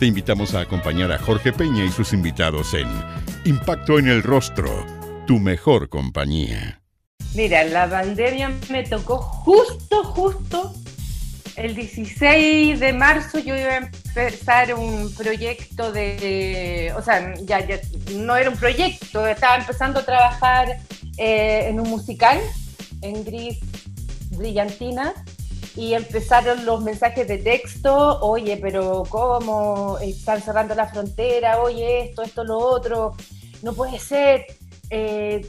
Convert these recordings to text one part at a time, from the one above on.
Te invitamos a acompañar a Jorge Peña y sus invitados en Impacto en el Rostro, tu mejor compañía. Mira, la pandemia me tocó justo, justo el 16 de marzo yo iba a empezar un proyecto de, o sea, ya, ya no era un proyecto, estaba empezando a trabajar eh, en un musical, en Gris Brillantina, y empezaron los mensajes de texto, oye, pero ¿cómo? Están cerrando la frontera, oye, esto, esto, lo otro, no puede ser. Eh,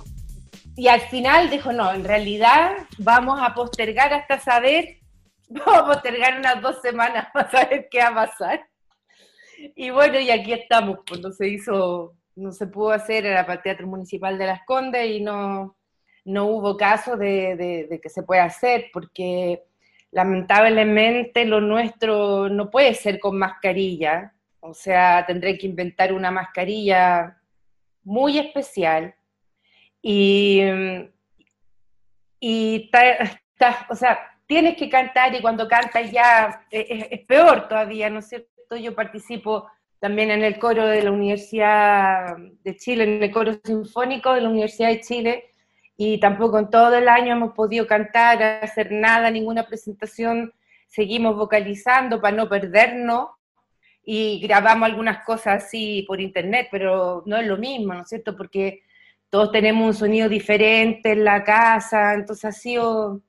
y al final dijo, no, en realidad vamos a postergar hasta saber Vamos a postergar unas dos semanas para saber qué va a pasar. Y bueno, y aquí estamos, pues no se hizo, no se pudo hacer, era para el Teatro Municipal de Las Condes y no, no hubo caso de, de, que se pueda hacer, porque lamentablemente lo nuestro no puede ser con mascarilla, o sea, tendré que inventar una mascarilla muy especial y, y o sea, tienes que cantar y cuando cantas ya eh, es, peor todavía, ¿no es cierto? Yo participo también en el coro de la Universidad de Chile, en el coro sinfónico de la Universidad de Chile, y tampoco en todo el año hemos podido cantar, hacer nada, ninguna presentación, seguimos vocalizando para no perdernos y grabamos algunas cosas así por internet, pero no es lo mismo, ¿no es cierto? Porque todos tenemos un sonido diferente en la casa, entonces ha sido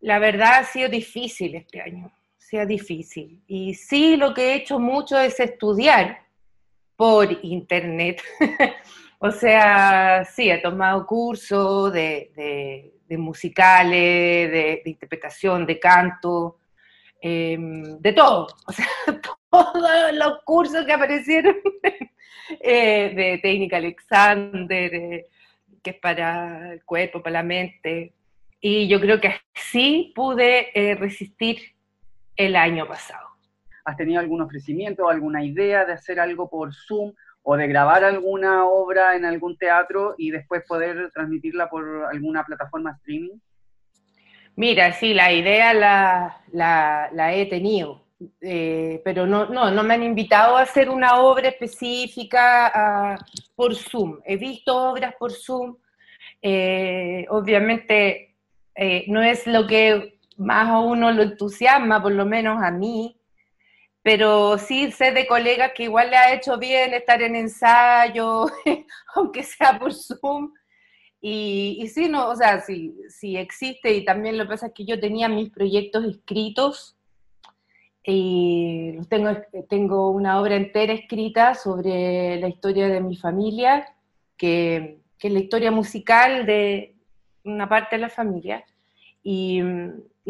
la verdad ha sido difícil este año, ha sido difícil. Y sí, lo que he hecho mucho es estudiar por internet. o sea, sí, he tomado cursos de, musicales, de, interpretación, de canto, em, de todo. O sea, todos los cursos que aparecieron eh, de técnica Alexander, eh, que es para el cuerpo, para la mente, y yo creo que sí pude eh, resistir el año pasado. ¿Has tenido algún ofrecimiento, alguna idea de hacer algo por Zoom o de grabar alguna obra en algún teatro y después poder transmitirla por alguna plataforma streaming? Mira, sí, la idea la, he tenido, eh, pero no me han invitado a hacer una obra específica ah, por Zoom. He visto obras por Zoom. Eh, obviamente eh, no es lo que más a uno lo entusiasma, por lo menos a mí, pero sí sé de colegas que igual le ha hecho bien estar en ensayo, aunque sea por Zoom. Y, y sí, no, o sea, sí, sí existe, y también lo que pasa es que yo tenía mis proyectos escritos, y tengo, tengo una obra entera escrita sobre la historia de mi familia, que, que es la historia musical de, una parte de la familia, y,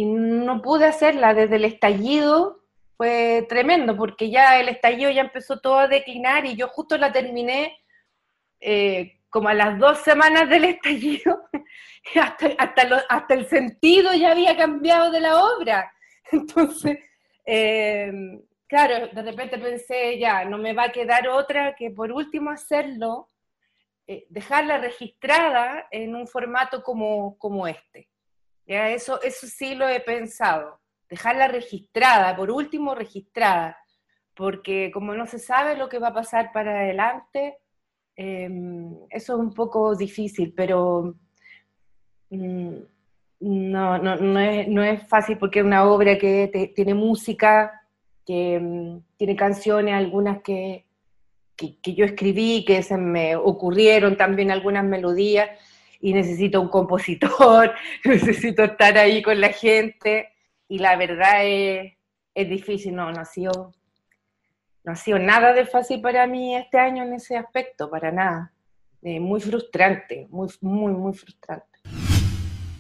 no pude hacerla desde el estallido, fue tremendo, porque ya el estallido ya empezó todo a declinar y yo justo la terminé eh, como a las dos semanas del estallido, hasta, hasta, hasta, el sentido ya había cambiado de la obra. Entonces, eh, claro, de repente pensé, ya, no me va a quedar otra que por último hacerlo eh, dejarla registrada en un formato como, como este. ¿ya? Eso, eso sí lo he pensado, dejarla registrada, por último registrada, porque como no se sabe lo que va a pasar para adelante, em, eso es un poco difícil, pero mm, no, no, no, es, no, es, fácil porque es una obra que tiene música, que mm, tiene canciones, algunas que, que, yo escribí, que se me ocurrieron también algunas melodías y necesito un compositor, necesito estar ahí con la gente y la verdad es, es difícil, no, no ha, sido, no ha sido nada de fácil para mí este año en ese aspecto, para nada. Eh, muy frustrante, muy, muy, muy frustrante.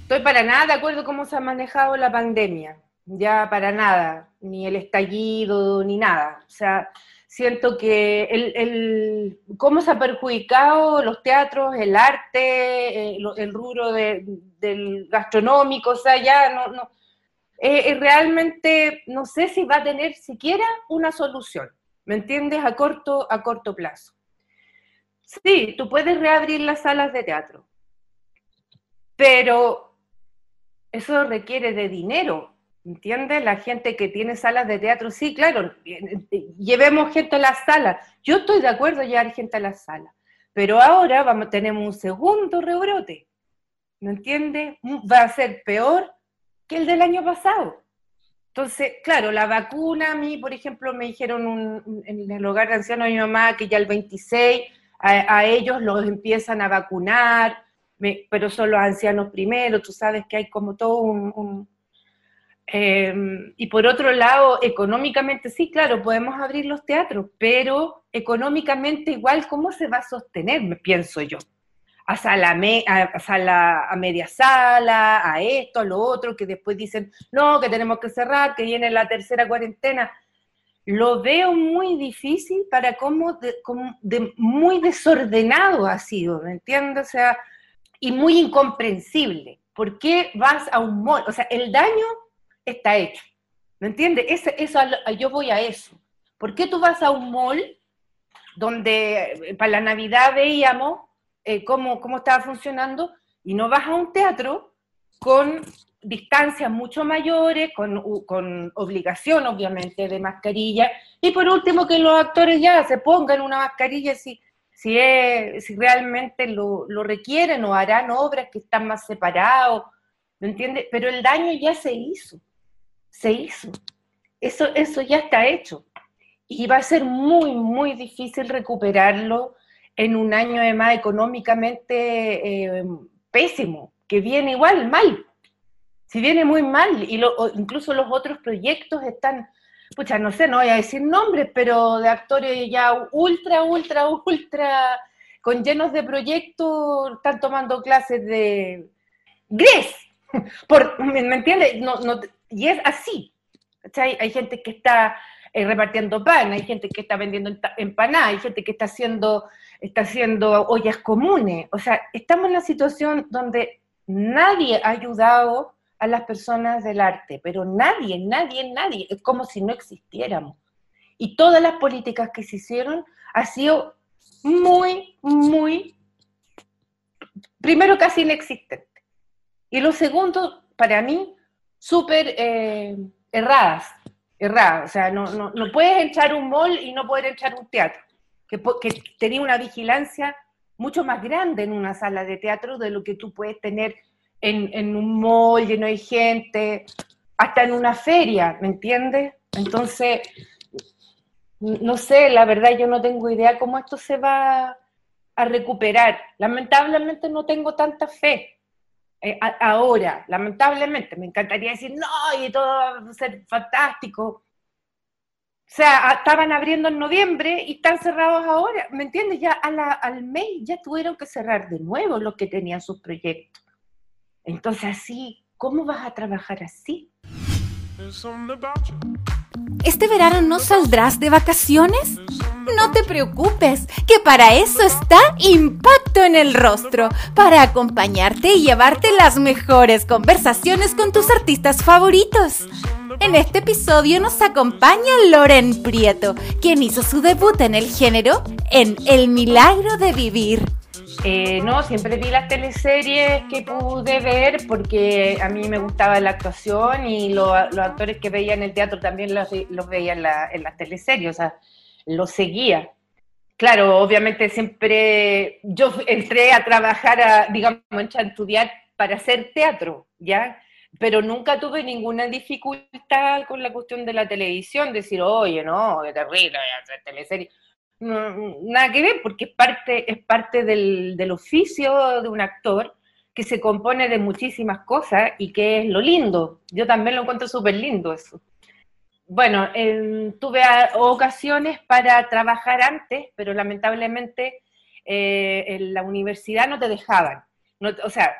Estoy para nada de acuerdo cómo se ha manejado la pandemia, ya para nada, ni el estallido, ni nada. O sea, siento que el, cómo se ha perjudicado los teatros, el arte, el, el rubro del gastronómico, o sea, ya no eh, realmente no sé si va a tener siquiera una solución, ¿me entiendes? A corto, a corto plazo. Sí, tú puedes reabrir las salas de teatro, pero eso requiere de dinero, ¿entiendes? La gente que tiene salas de teatro, sí, claro, llevemos gente a las salas. Yo estoy de acuerdo llevar gente a las salas, pero ahora vamos, tenemos un segundo rebrote, ¿me entiendes? Va a ser peor que el del año pasado. Entonces, claro, la vacuna, a mí, por ejemplo, me dijeron en el hogar de ancianos de mi mamá que ya el 26 a, ellos los empiezan a vacunar, pero son los ancianos primero, tú sabes que hay como todo un... Em, y por otro lado, económicamente, sí, claro, podemos abrir los teatros, pero económicamente igual, ¿cómo se va a sostener? Pienso yo. A sala, a, sala, a media sala, a esto, a lo otro, que después dicen, no, que tenemos que cerrar, que viene la tercera cuarentena lo veo muy difícil para cómo, de, muy desordenado ha sido, ¿me entiendes? O sea, y muy incomprensible. ¿Por qué vas a un mall? O sea, el daño está hecho, ¿me entiendes? Eso, eso, yo voy a eso. ¿Por qué tú vas a un mall donde eh, para la Navidad veíamos eh, cómo, cómo estaba funcionando y no vas a un teatro con distancias mucho mayores, con, con, obligación obviamente de mascarilla, y por último que los actores ya se pongan una mascarilla si, si, si realmente lo, lo, requieren o harán obras que están más separados, ¿me entiendes? Pero el daño ya se hizo, se hizo, eso, eso ya está hecho, y va a ser muy, muy difícil recuperarlo en un año además económicamente eh, pésimo, que viene igual, mal, si viene muy mal, y incluso los otros proyectos están, pucha, no sé, no voy a decir nombres, pero de actores ya ultra, ultra, ultra, con llenos de proyectos, están tomando clases de Gres, por, ¿me, entiendes? No, no, y es así. Hay gente que está eh, repartiendo pan, hay gente que está vendiendo empanadas, hay gente que está haciendo, está haciendo ollas comunes. O sea, estamos en una situación donde nadie ha ayudado a las personas del arte, pero nadie, nadie, nadie, es como si no existiéramos. Y todas las políticas que se hicieron ha sido muy, muy, primero casi inexistente. Y lo segundo, para mí, súper eh, erradas, erradas. O sea, no, no, no, puedes echar un mall y no poder echar un teatro, que, que tenía una vigilancia mucho más grande en una sala de teatro de lo que tú puedes tener en, un mall lleno de gente, hasta en una feria, ¿me entiendes? Entonces, no sé, la verdad yo no tengo idea cómo esto se va a recuperar. Lamentablemente no tengo tanta fe. Eh, ahora, lamentablemente, me encantaría decir, no, y todo va a ser fantástico. O sea, estaban abriendo en noviembre y están cerrados ahora, ¿me entiendes? Ya al mes ya tuvieron que cerrar de nuevo los que tenían sus proyectos. Entonces así, ¿cómo vas a trabajar así? ¿Este verano no saldrás de vacaciones? No te preocupes, que para eso está Impacto en el Rostro, para acompañarte y llevarte las mejores conversaciones con tus artistas favoritos. En este episodio nos acompaña Loren Prieto, quien hizo su debut en el género en El Milagro de Vivir. Eh, no, siempre vi las teleseries que pude ver porque a mí me gustaba la actuación y los actores que veía en el teatro también los, veía en, las teleseries, o sea, los seguía. Claro, obviamente siempre yo entré a trabajar, a, digamos, a estudiar para hacer teatro, ¿ya? Pero nunca tuve ninguna dificultad con la cuestión de la televisión, decir, oye, no, qué terrible, hacer teleseries nada que ver, porque es parte, es parte del, oficio de un actor que se compone de muchísimas cosas y que es lo lindo. Yo también lo encuentro súper lindo eso. Bueno, tuve ocasiones para trabajar antes, pero lamentablemente eh, en la universidad no te dejaban. o sea,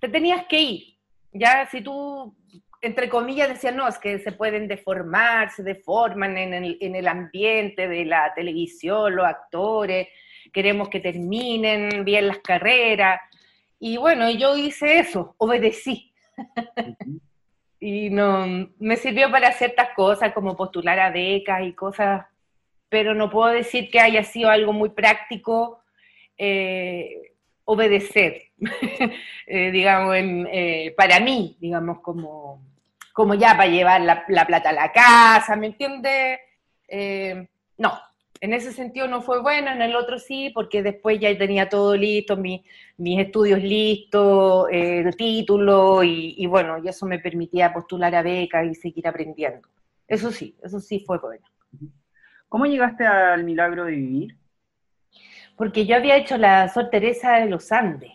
te tenías que ir. Ya si tú entre comillas, decían, no, es que se pueden deformar, se deforman en el, en el ambiente de la televisión, los actores, queremos que terminen bien las carreras. Y bueno, yo hice eso, obedecí. y no, me sirvió para ciertas cosas, como postular a becas y cosas, pero no puedo decir que haya sido algo muy práctico eh, obedecer, eh, digamos, eh, para mí, digamos, como, como ya para llevar la, la plata a la casa, ¿me entiendes? no, en ese sentido no fue bueno, en el otro sí, porque después ya tenía todo listo, mis estudios listos, el título, y, bueno, y eso me permitía postular a becas y seguir aprendiendo. Eso sí, eso sí fue bueno. ¿Cómo llegaste al milagro de vivir? Porque yo había hecho la Sor Teresa de los Andes.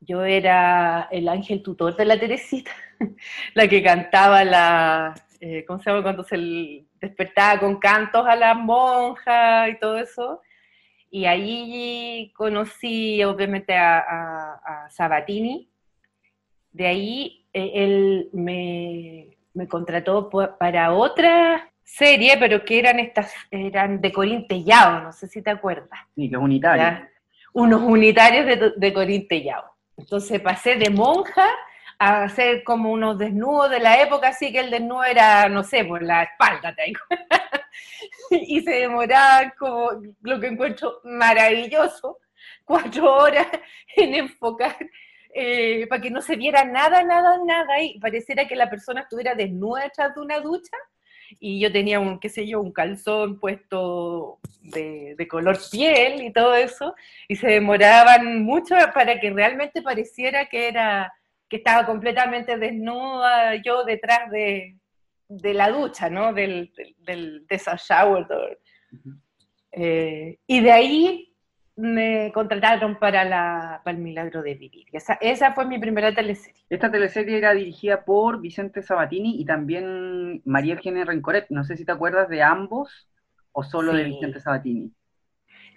Yo era el ángel tutor de la Teresita, la que cantaba la, eh, ¿cómo se llama? Cuando se despertaba con cantos a las monjas y todo eso. Y ahí conocí obviamente a, Sabatini. De ahí eh, él me, contrató para otra serie, pero que eran estas, eran de Corín no sé si te acuerdas. Sí, los unitarios. Unos unitarios de, de Corín Entonces pasé de monja a hacer como unos desnudos de la época, así que el desnudo era, no sé, por la espalda tengo. y se demoraban como lo que encuentro maravilloso, cuatro horas en enfocar eh, para que no se viera nada, nada, nada y pareciera que la persona estuviera desnuda detrás de una ducha y yo tenía un, qué sé yo, un calzón puesto de, de, color piel y todo eso, y se demoraban mucho para que realmente pareciera que era que estaba completamente desnuda yo detrás de, la ducha, ¿no? Del, del, de esa shower. Eh, y de ahí me contrataron para, la, para el Milagro de Vivir. Esa, esa fue mi primera teleserie. Esta teleserie era dirigida por Vicente Sabatini y también María Eugenia Rencoret. No sé si te acuerdas de ambos o solo de Vicente Sabatini.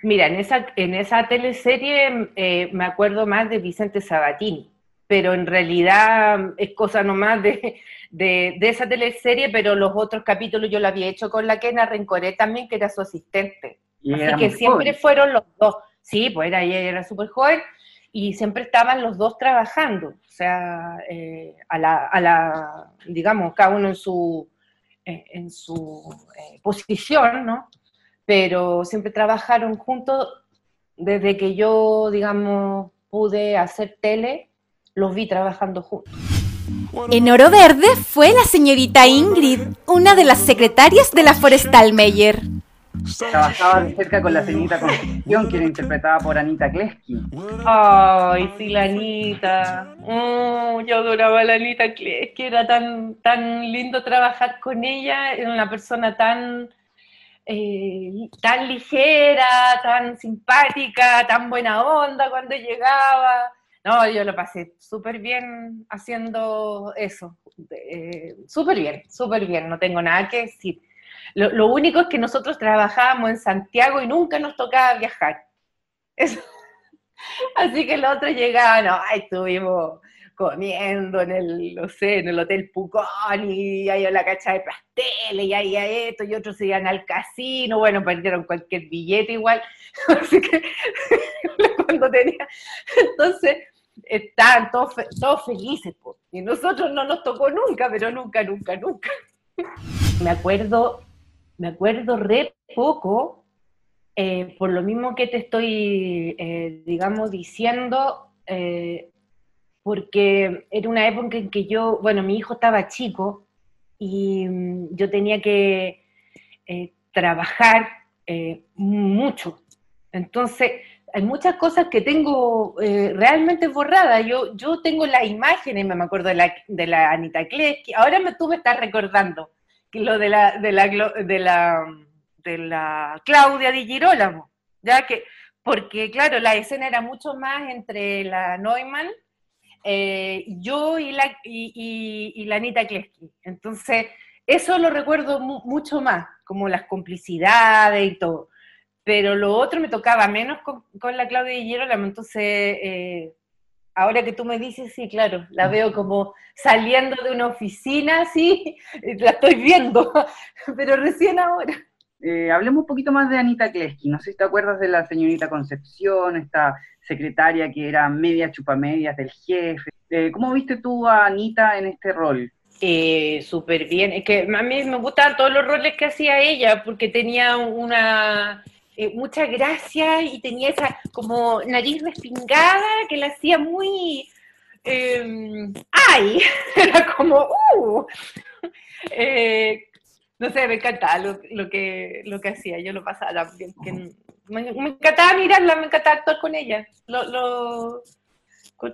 Mira, en esa, en esa teleserie eh, me acuerdo más de Vicente Sabatini pero en realidad es cosa nomás de, de, esa teleserie, pero los otros capítulos yo lo había hecho con la Kena Rencoré también, que era su asistente. Así que siempre fueron los dos. Sí, pues era, ella era súper joven y siempre estaban los dos trabajando, o sea, eh, a, la, a, la, digamos, cada uno en su, eh, en su eh, posición, ¿no? Pero siempre trabajaron juntos desde que yo, digamos, pude hacer tele los vi trabajando juntos. En Oro Verde fue la señorita Ingrid, una de las secretarias de la Forestal Meyer. Trabajaba de cerca con la señorita Concepción, que era interpretada por Anita Kleski. Ay, sí, la Anita. Oh, yo adoraba a la Anita Kleski, era tan, tan lindo trabajar con ella, era una persona tan, eh, tan ligera, tan simpática, tan buena onda cuando llegaba. No, yo lo pasé súper bien haciendo eso. Eh, súper bien, súper bien, no tengo nada que decir. Lo, único es que nosotros trabajábamos en Santiago y nunca nos tocaba viajar. Así que los otros llegaban, ay, estuvimos comiendo en el, no sé, en el Hotel Pucón y ahí la cacha de pasteles y ahí a esto y otros se iban al casino, bueno, perdieron cualquier billete igual, así que cuando tenía, entonces estaban todos, felices, y nosotros no nos tocó nunca, pero nunca, nunca, nunca. me acuerdo, me acuerdo re poco, eh, por lo mismo que te estoy, eh, digamos, diciendo, eh, porque era una época en que yo, bueno, mi hijo estaba chico y mm, yo tenía que trabajar mucho. Entonces, hay muchas cosas que tengo eh, realmente borradas. Yo, yo tengo las imágenes, me acuerdo de la, de la Anita Kleski. Ahora me, tú me estás recordando lo de la, de la, de la, de la Claudia Di Girolamo, ya que, porque claro, la escena era mucho más entre la Neumann, eh, yo y la, y, y, la Anita Kleski. Entonces, eso lo recuerdo mucho más, como las complicidades y todo pero lo otro me tocaba menos con, la Claudia Girolamo, entonces, eh, ahora que tú me dices, sí, claro, la veo como saliendo de una oficina, sí, la estoy viendo, pero recién ahora. Eh, hablemos un poquito más de Anita Kleski. No sé si te acuerdas de la señorita Concepción, esta secretaria que era media chupamedias del jefe. Eh, ¿Cómo viste tú a Anita en este rol? Eh, Súper bien. Es que a mí me gustaban todos los roles que hacía ella, porque tenía una eh, mucha gracia y tenía esa como nariz respingada que la hacía muy... Em, ¡Ay! Era como... ¡Uh! Eh, no sé, me encantaba lo, que, lo que hacía, yo lo pasaba me, encantaba mirarla, me encantaba actuar con ella. Lo, lo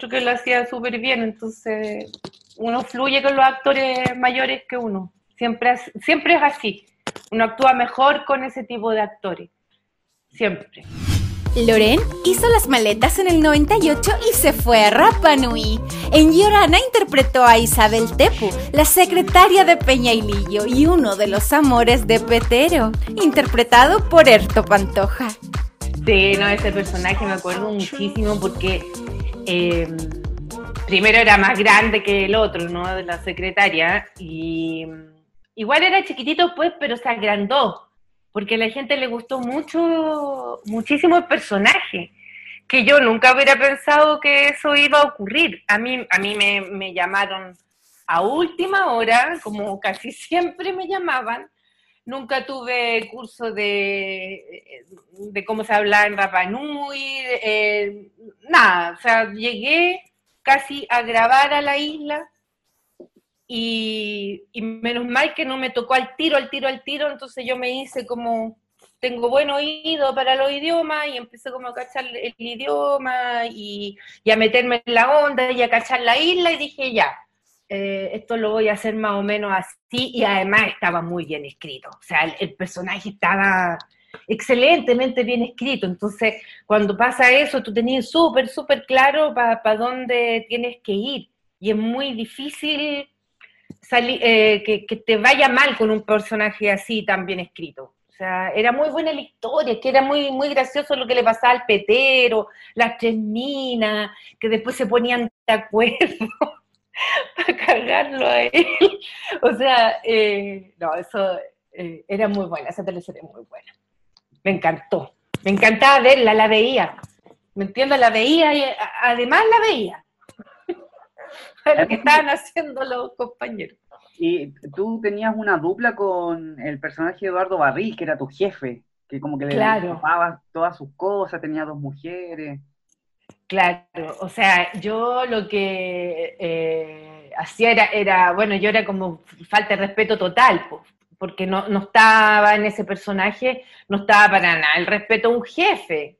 que lo hacía súper bien, entonces uno fluye con los actores mayores que uno. Siempre, siempre es así. Uno actúa mejor con ese tipo de actores siempre. Loren hizo las maletas en el 98 y se fue a Rapa Nui. En Llorana interpretó a Isabel Tepu, la secretaria de Peña y Lillo y uno de los amores de Petero, interpretado por Erto Pantoja. Sí, no, ese personaje me acuerdo muchísimo porque em, primero era más grande que el otro, ¿no? De la secretaria, y igual era chiquitito pues, pero se agrandó porque a la gente le gustó mucho, muchísimo el personaje, que yo nunca hubiera pensado que eso iba a ocurrir. A mí, a mí me, llamaron a última hora, como casi siempre me llamaban, nunca tuve curso de, de cómo se habla en Rapanui, eh, nada, o sea, llegué casi a grabar a la isla y, menos mal que no me tocó al tiro, al tiro, al tiro, entonces yo me hice como, tengo buen oído para los idiomas y empecé como a cachar el idioma y, a meterme en la onda y a cachar la isla y dije ya, eh, esto lo voy a hacer más o menos así y además estaba muy bien escrito, o sea, el, personaje estaba excelentemente bien escrito, entonces cuando pasa eso tú tenías súper, súper claro para dónde tienes que ir y es muy difícil eh, que, te vaya mal con un personaje así tan bien escrito. O sea, era muy buena la historia, que era muy, muy gracioso lo que le pasaba al petero, las tres minas, que después se ponían de acuerdo para cargarlo a él. O sea, eh, no, eso eh, era muy buena, esa teleserie muy buena. Me encantó. Me encantaba verla, la veía. ¿Me entiendo? La veía y además la veía lo que estaban haciendo los compañeros. Y tú tenías una dupla con el personaje de Eduardo Barril, que era tu jefe, que como que le claro. todas sus cosas, tenía dos mujeres. Claro, o sea, yo lo que eh, hacía era, era, bueno, yo era como falta de respeto total, porque no, no estaba en ese personaje, no estaba para nada el respeto a un jefe,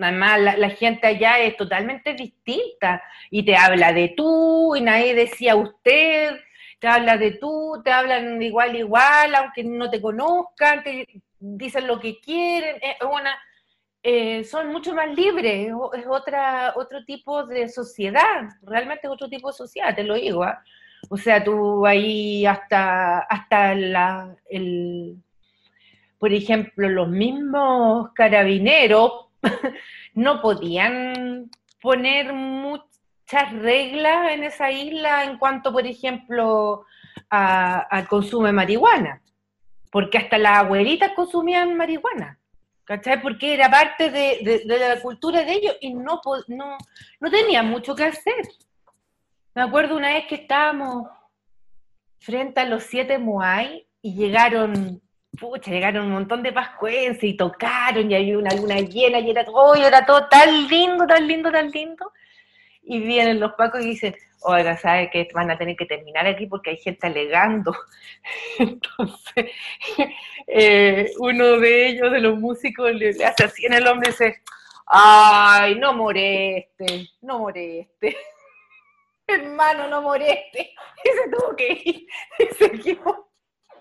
además la, la, gente allá es totalmente distinta y te habla de tú y nadie decía usted, te habla de tú, te hablan igual igual, aunque no te conozcan, te dicen lo que quieren, eh, son mucho más libres, es otra, otro tipo de sociedad, realmente es otro tipo de sociedad, te lo digo. ¿ah? O sea, tú ahí hasta, hasta la, el, por ejemplo, los mismos carabineros no podían poner muchas reglas en esa isla en cuanto, por ejemplo, al consumo de marihuana, porque hasta las abuelitas consumían marihuana. ¿Cachai? Porque era parte de, la cultura de ellos y no, no, no tenían mucho que hacer. Me acuerdo una vez que estábamos frente a los siete Moai y llegaron pucha, llegaron un montón de pascuenses y tocaron y había una luna llena y era todo, era todo tan lindo, tan lindo, tan lindo. Y vienen los pacos y dicen, oiga, ¿sabe que van a tener que terminar aquí porque hay gente alegando? Entonces, eh, uno de ellos, de los músicos, le, hace así en el hombre y dice, ay, no moreste, no moreste. Hermano, no moreste. Y se tuvo que ir. Y seguimos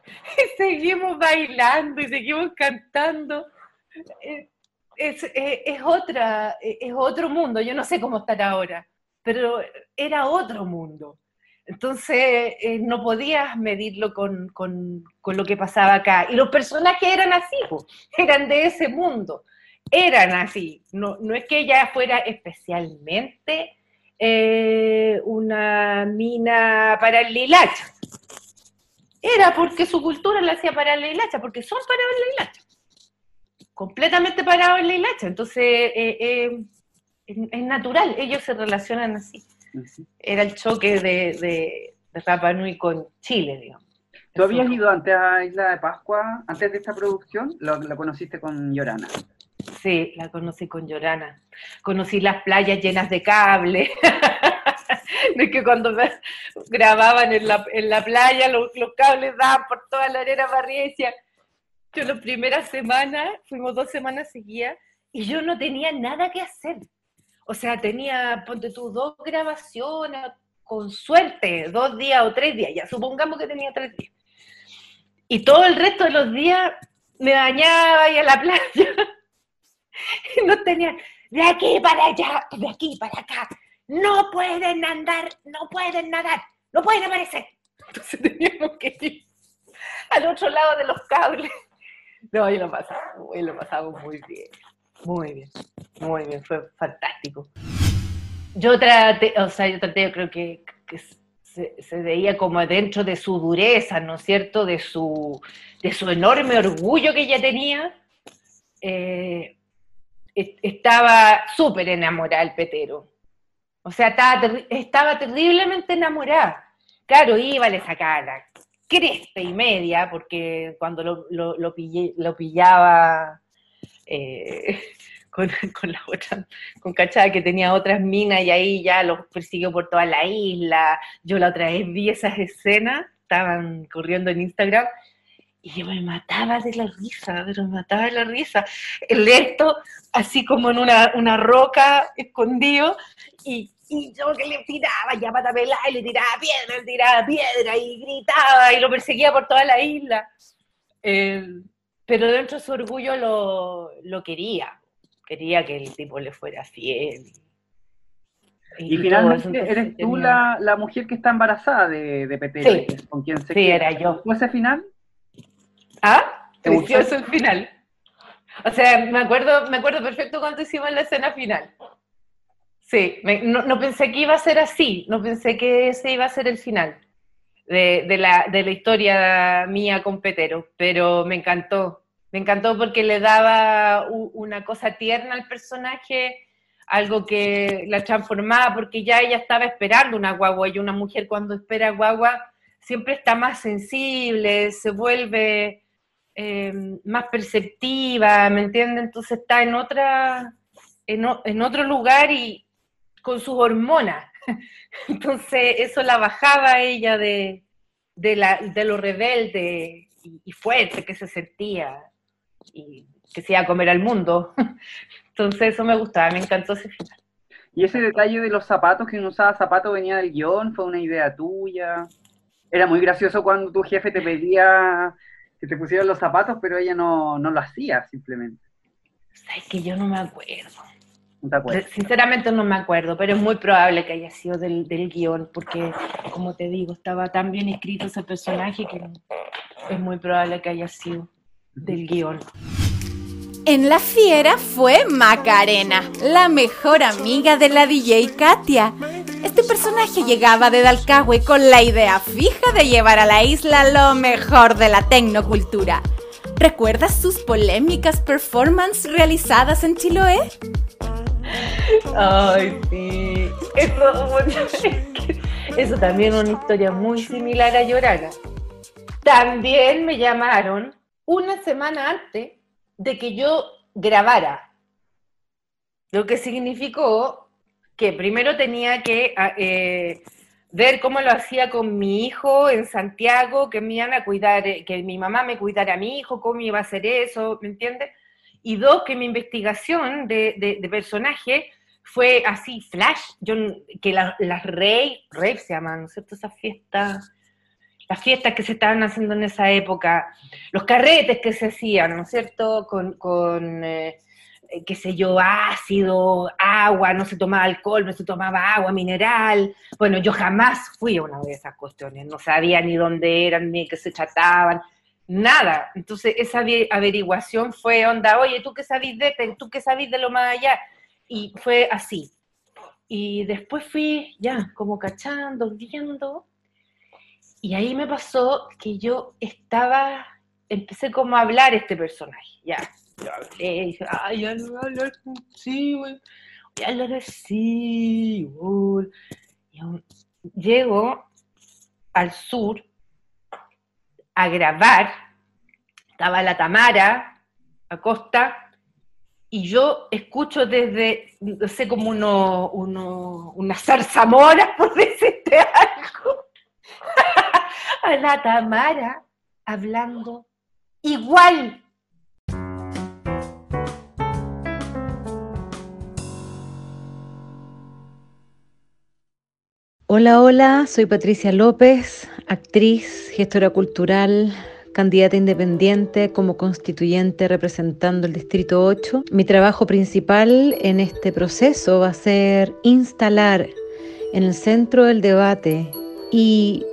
y seguimos bailando y seguimos cantando. Es, otra, es otro mundo, yo no sé cómo estará ahora, pero era otro mundo. Entonces eh, no podías medirlo con, lo que pasaba acá. Y los personajes eran así, eran de ese mundo, eran así. No, no es que ella fuera especialmente eh, una mina para el lilacha. Era porque su cultura la hacía para el lilacha, porque son para el lilacha. Completamente parados en la hilacha. Entonces, eh, eh, es, natural, ellos se relacionan así. Era el choque de, de, de Rapa Nui con Chile, digamos. ¿Tú habías ido antes a Isla de Pascua, antes de esta producción? ¿Lo, conociste con Llorana? Sí, la conocí con Llorana. Conocí las playas llenas de cable. de que cuando grababan en la, en la playa los, cables daban por toda la arena decía, yo las primeras semanas, fuimos dos semanas seguidas, y yo no tenía nada que hacer. O sea, tenía, ponte tú, dos grabaciones, con suerte, dos días o tres días, ya supongamos que tenía tres días. Y todo el resto de los días me bañaba y a la playa. no tenía, de aquí para allá, de aquí para acá. No pueden andar, no pueden nadar, no pueden aparecer. Entonces teníamos que ir al otro lado de los cables. No, y lo pasamos, y lo pasamos muy bien. Muy bien, muy bien, fue fantástico. Yo traté, o sea, yo traté, yo creo que, se, veía como dentro de su dureza, ¿no es cierto? De su, de su enorme orgullo que ella tenía. Eh, estaba súper enamorada el petero. O sea, estaba, terriblemente enamorada. Claro, iba, le sacaba la cresta y media, porque cuando lo, lo, lo pillaba eh, con, la otra, con Cachada que tenía otras minas y ahí ya los persiguió por toda la isla. Yo la otra vez vi esas escenas, estaban corriendo en Instagram, y yo me mataba de la risa, pero me mataba de la risa. El esto, así como en una, una roca escondido, y, y, yo que le tiraba ya para pelar, y le tiraba piedra, le tiraba piedra, y gritaba, y lo perseguía por toda la isla. Eh, pero dentro de su orgullo lo, lo quería, quería que el tipo le fuera fiel. Y, finalmente eres tú la, la, mujer que está embarazada de, de Petete, con quien se Sí, era yo. ¿Fue ese final? Ah, precioso el final. O sea, me acuerdo, me acuerdo perfecto cuando hicimos la escena final. Sí, no, no, pensé que iba a ser así, no pensé que ese iba a ser el final de, de, la, de la historia mía con Petero, pero me encantó, me encantó porque le daba una cosa tierna al personaje, algo que la transformaba, porque ya ella estaba esperando una guagua y una mujer cuando espera guagua siempre está más sensible, se vuelve em, más perceptiva, ¿me entiendes? Entonces está en, otra, en, otro lugar y con sus hormonas. Entonces eso la bajaba ella de, la, de lo rebelde y fuerte que se sentía y que se iba a comer al mundo. Entonces eso me gustaba, me encantó ese final. ¿Y ese detalle de los zapatos, que no usaba zapatos, venía del guion? ¿Fue una idea tuya? Era muy gracioso cuando tu jefe te pedía que te pusieran los zapatos, pero ella no, lo hacía simplemente. Es que yo no me acuerdo. Sinceramente no me acuerdo, pero es muy probable que haya sido del, del guion, porque, como te digo, estaba tan bien escrito ese personaje que es muy probable que haya sido del guion. En La Fiera fue Macarena, la mejor amiga de la DJ Katia. Este personaje llegaba de Dalcahue con la idea fija de llevar a la isla lo mejor de la tecnocultura. ¿Recuerdas sus polémicas performances realizadas en Chiloé? Ay, sí. Eso, eso también es una historia muy similar a Llorana. También me llamaron una semana antes de que yo grabara. Lo que significó que primero tenía que ah, eh, ver cómo lo hacía con mi hijo en Santiago, que me iban a cuidar, eh, que mi mamá me cuidara a mi hijo, cómo iba a hacer eso, ¿me entiendes? Y dos, que mi investigación de, personaje fue así, flash, yo, que las la rave se llaman, ¿no es cierto? Esas fiestas las fiestas que se estaban haciendo en esa época, los carretes que se hacían, ¿no es cierto? Con, con eh, qué sé yo, ácido, agua, no se tomaba alcohol, no se tomaba agua mineral. Bueno, yo jamás fui a una de esas cuestiones, no sabía ni dónde eran, ni qué se trataban, nada. Entonces esa averiguación fue onda, oye, ¿tú qué sabís de este? ¿Tú qué sabís de lo más allá? Y fue así. y después fui ya como cachando, viendo, y ahí me pasó que yo estaba, empecé como a hablar este personaje, ya, ya. Hablé, dije, ay, ya no voy a hablar sí, güey, voy a hablar así, güey. Llego al sur a grabar, estaba la Tamara Acosta, y yo escucho desde, no sé, como uno, uno, una zarzamora, por algo, a la Tamara hablando igual. Hola, hola, soy Patricia López, actriz, gestora cultural, candidata independiente como constituyente representando el Distrito 8. Mi trabajo principal en este proceso va a ser instalar en el centro del debate y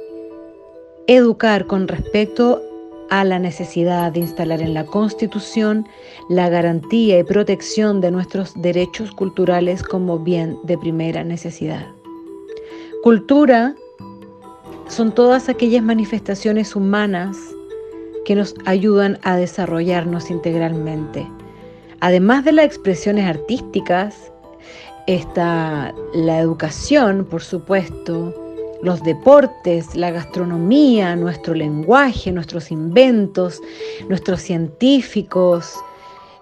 educar con respecto a la necesidad de instalar en la Constitución la garantía y protección de nuestros derechos culturales como bien de primera necesidad. Cultura son todas aquellas manifestaciones humanas que nos ayudan a desarrollarnos integralmente. Además de las expresiones artísticas, está la educación, por supuesto, los deportes, la gastronomía, nuestro lenguaje, nuestros inventos, nuestros científicos,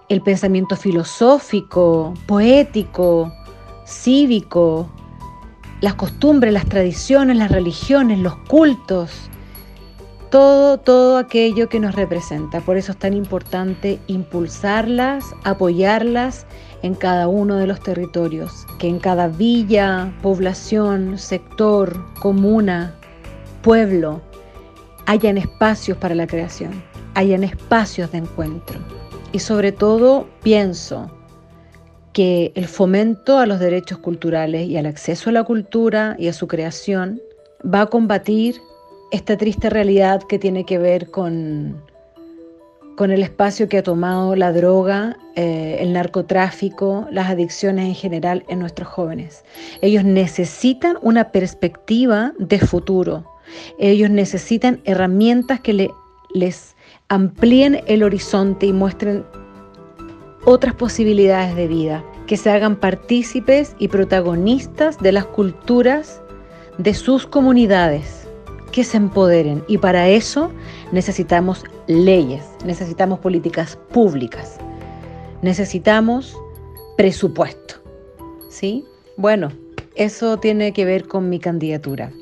el pensamiento filosófico, poético, cívico, las costumbres, las tradiciones, las religiones, los cultos, todo, todo aquello que nos representa. Por eso es tan importante impulsarlas, apoyarlas en cada uno de los territorios, que en cada villa, población, sector, comuna, pueblo, hayan espacios para la creación, hayan espacios de encuentro. Y sobre todo pienso que el fomento a los derechos culturales y al acceso a la cultura y a su creación va a combatir esta triste realidad que tiene que ver con, con el espacio que ha tomado la droga, eh, el narcotráfico, las adicciones en general en nuestros jóvenes. Ellos necesitan una perspectiva de futuro. Ellos necesitan herramientas que le, les amplíen el horizonte y muestren otras posibilidades de vida, que se hagan partícipes y protagonistas de las culturas de sus comunidades, que se empoderen. Y para eso necesitamos leyes, necesitamos políticas públicas, necesitamos presupuesto. ¿Sí? Bueno, eso tiene que ver con mi candidatura.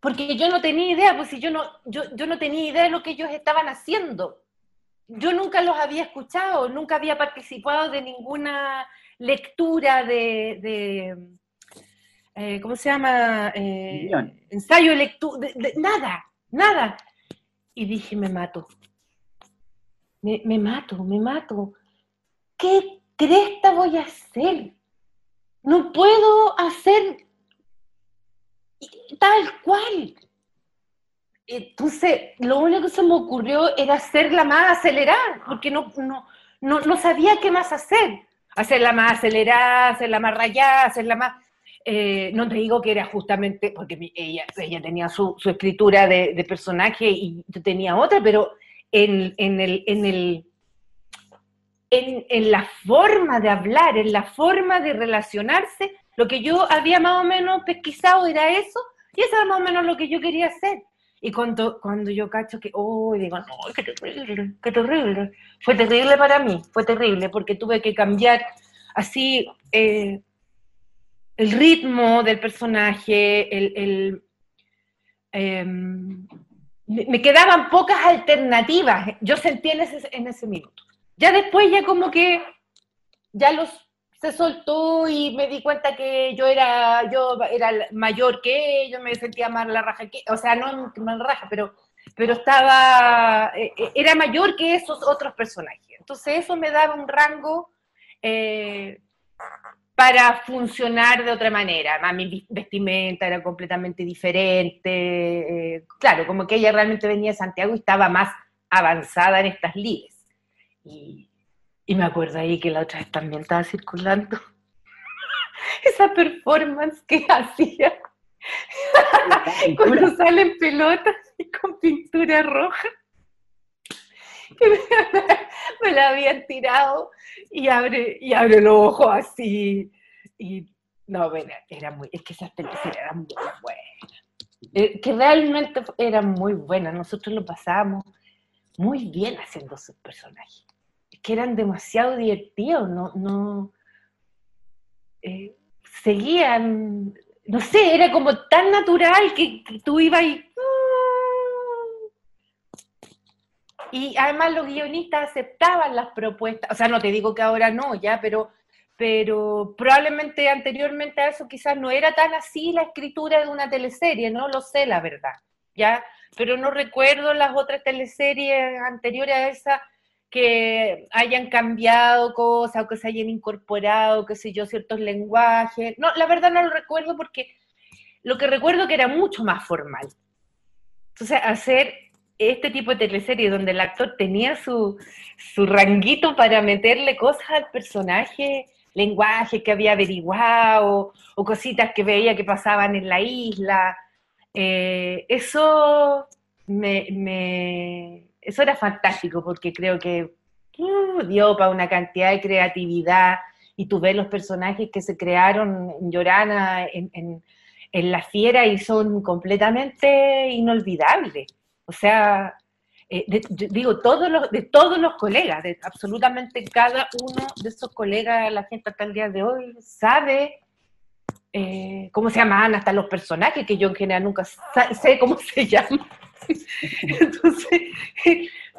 Porque yo no tenía idea, pues si yo no, yo, yo no tenía idea de lo que ellos estaban haciendo. Yo nunca los había escuchado, nunca había participado de ninguna lectura de, de eh, ¿cómo se llama? Eh, ensayo de lectura, de, de- nada, nada. Y dije, me mato. Me, me mato, me mato. ¿Qué cresta voy a hacer? No puedo hacer tal cual. Entonces, lo único que se me ocurrió era hacerla más acelerada, porque no, no, no, no sabía qué más hacer. Hacerla más acelerada, hacerla más rayada, hacerla más... eh, no te digo que era justamente, porque ella, ella tenía su, escritura de, de personaje y yo tenía otra, pero en, en el... En el en, en la forma de hablar, en la forma de relacionarse, lo que yo había más o menos pesquisado era eso, y eso era más o menos lo que yo quería hacer. Y cuando, cuando yo cacho que, oh, digo, no, qué terrible, qué terrible. Fue terrible para mí, fue terrible, porque tuve que cambiar así eh, el ritmo del personaje, el, em, me quedaban pocas alternativas, yo sentí en ese, en ese minuto. Ya después, ya como que, ya los se soltó y me di cuenta que yo era, yo era mayor que ellos, me sentía más la raja que, o sea, no más la raja, pero, pero estaba, eh, eh, era mayor que esos otros personajes. Entonces eso me daba un rango eh, para funcionar de otra manera. Mi vestimenta era completamente diferente. Claro, como que ella realmente venía de Santiago y estaba más avanzada en estas lides. Y, y me acuerdo ahí que la otra vez también estaba circulando esa performance que hacía cuando salen pelotas y con pintura roja. Que me, la habían tirado y abre, y abre los ojos así. Y no, bueno, era muy, es que esas películas eran muy buenas. Eh, que realmente eran muy buenas. Nosotros lo pasábamos muy bien haciendo sus personajes. Que eran demasiado divertidos, no, no eh, seguían, no sé, era como tan natural que, tú ibas y Y además los guionistas aceptaban las propuestas, o sea, no te digo que ahora no, ya, pero, pero probablemente anteriormente a eso quizás no era tan así la escritura de una teleserie, no lo sé, la verdad, ya, pero no recuerdo las otras teleseries anteriores a esa que hayan cambiado cosas o que se hayan incorporado, qué sé yo, ciertos lenguajes. No, la verdad no lo recuerdo porque lo que recuerdo que era mucho más formal. Entonces, hacer este tipo de teleserie donde el actor tenía su, su ranguito para meterle cosas al personaje, lenguaje que había averiguado o cositas que veía que pasaban en la isla, eh, eso me, eso era fantástico porque creo que uh, dio para una cantidad de creatividad y tú ves los personajes que se crearon en Llorana, en, en La Fiera y son completamente inolvidables. O sea, eh, digo, todos los, de todos los colegas, de absolutamente cada uno de esos colegas, la gente hasta el día de hoy sabe eh, cómo se llaman hasta los personajes, que yo en general nunca sé cómo se llaman. Entonces,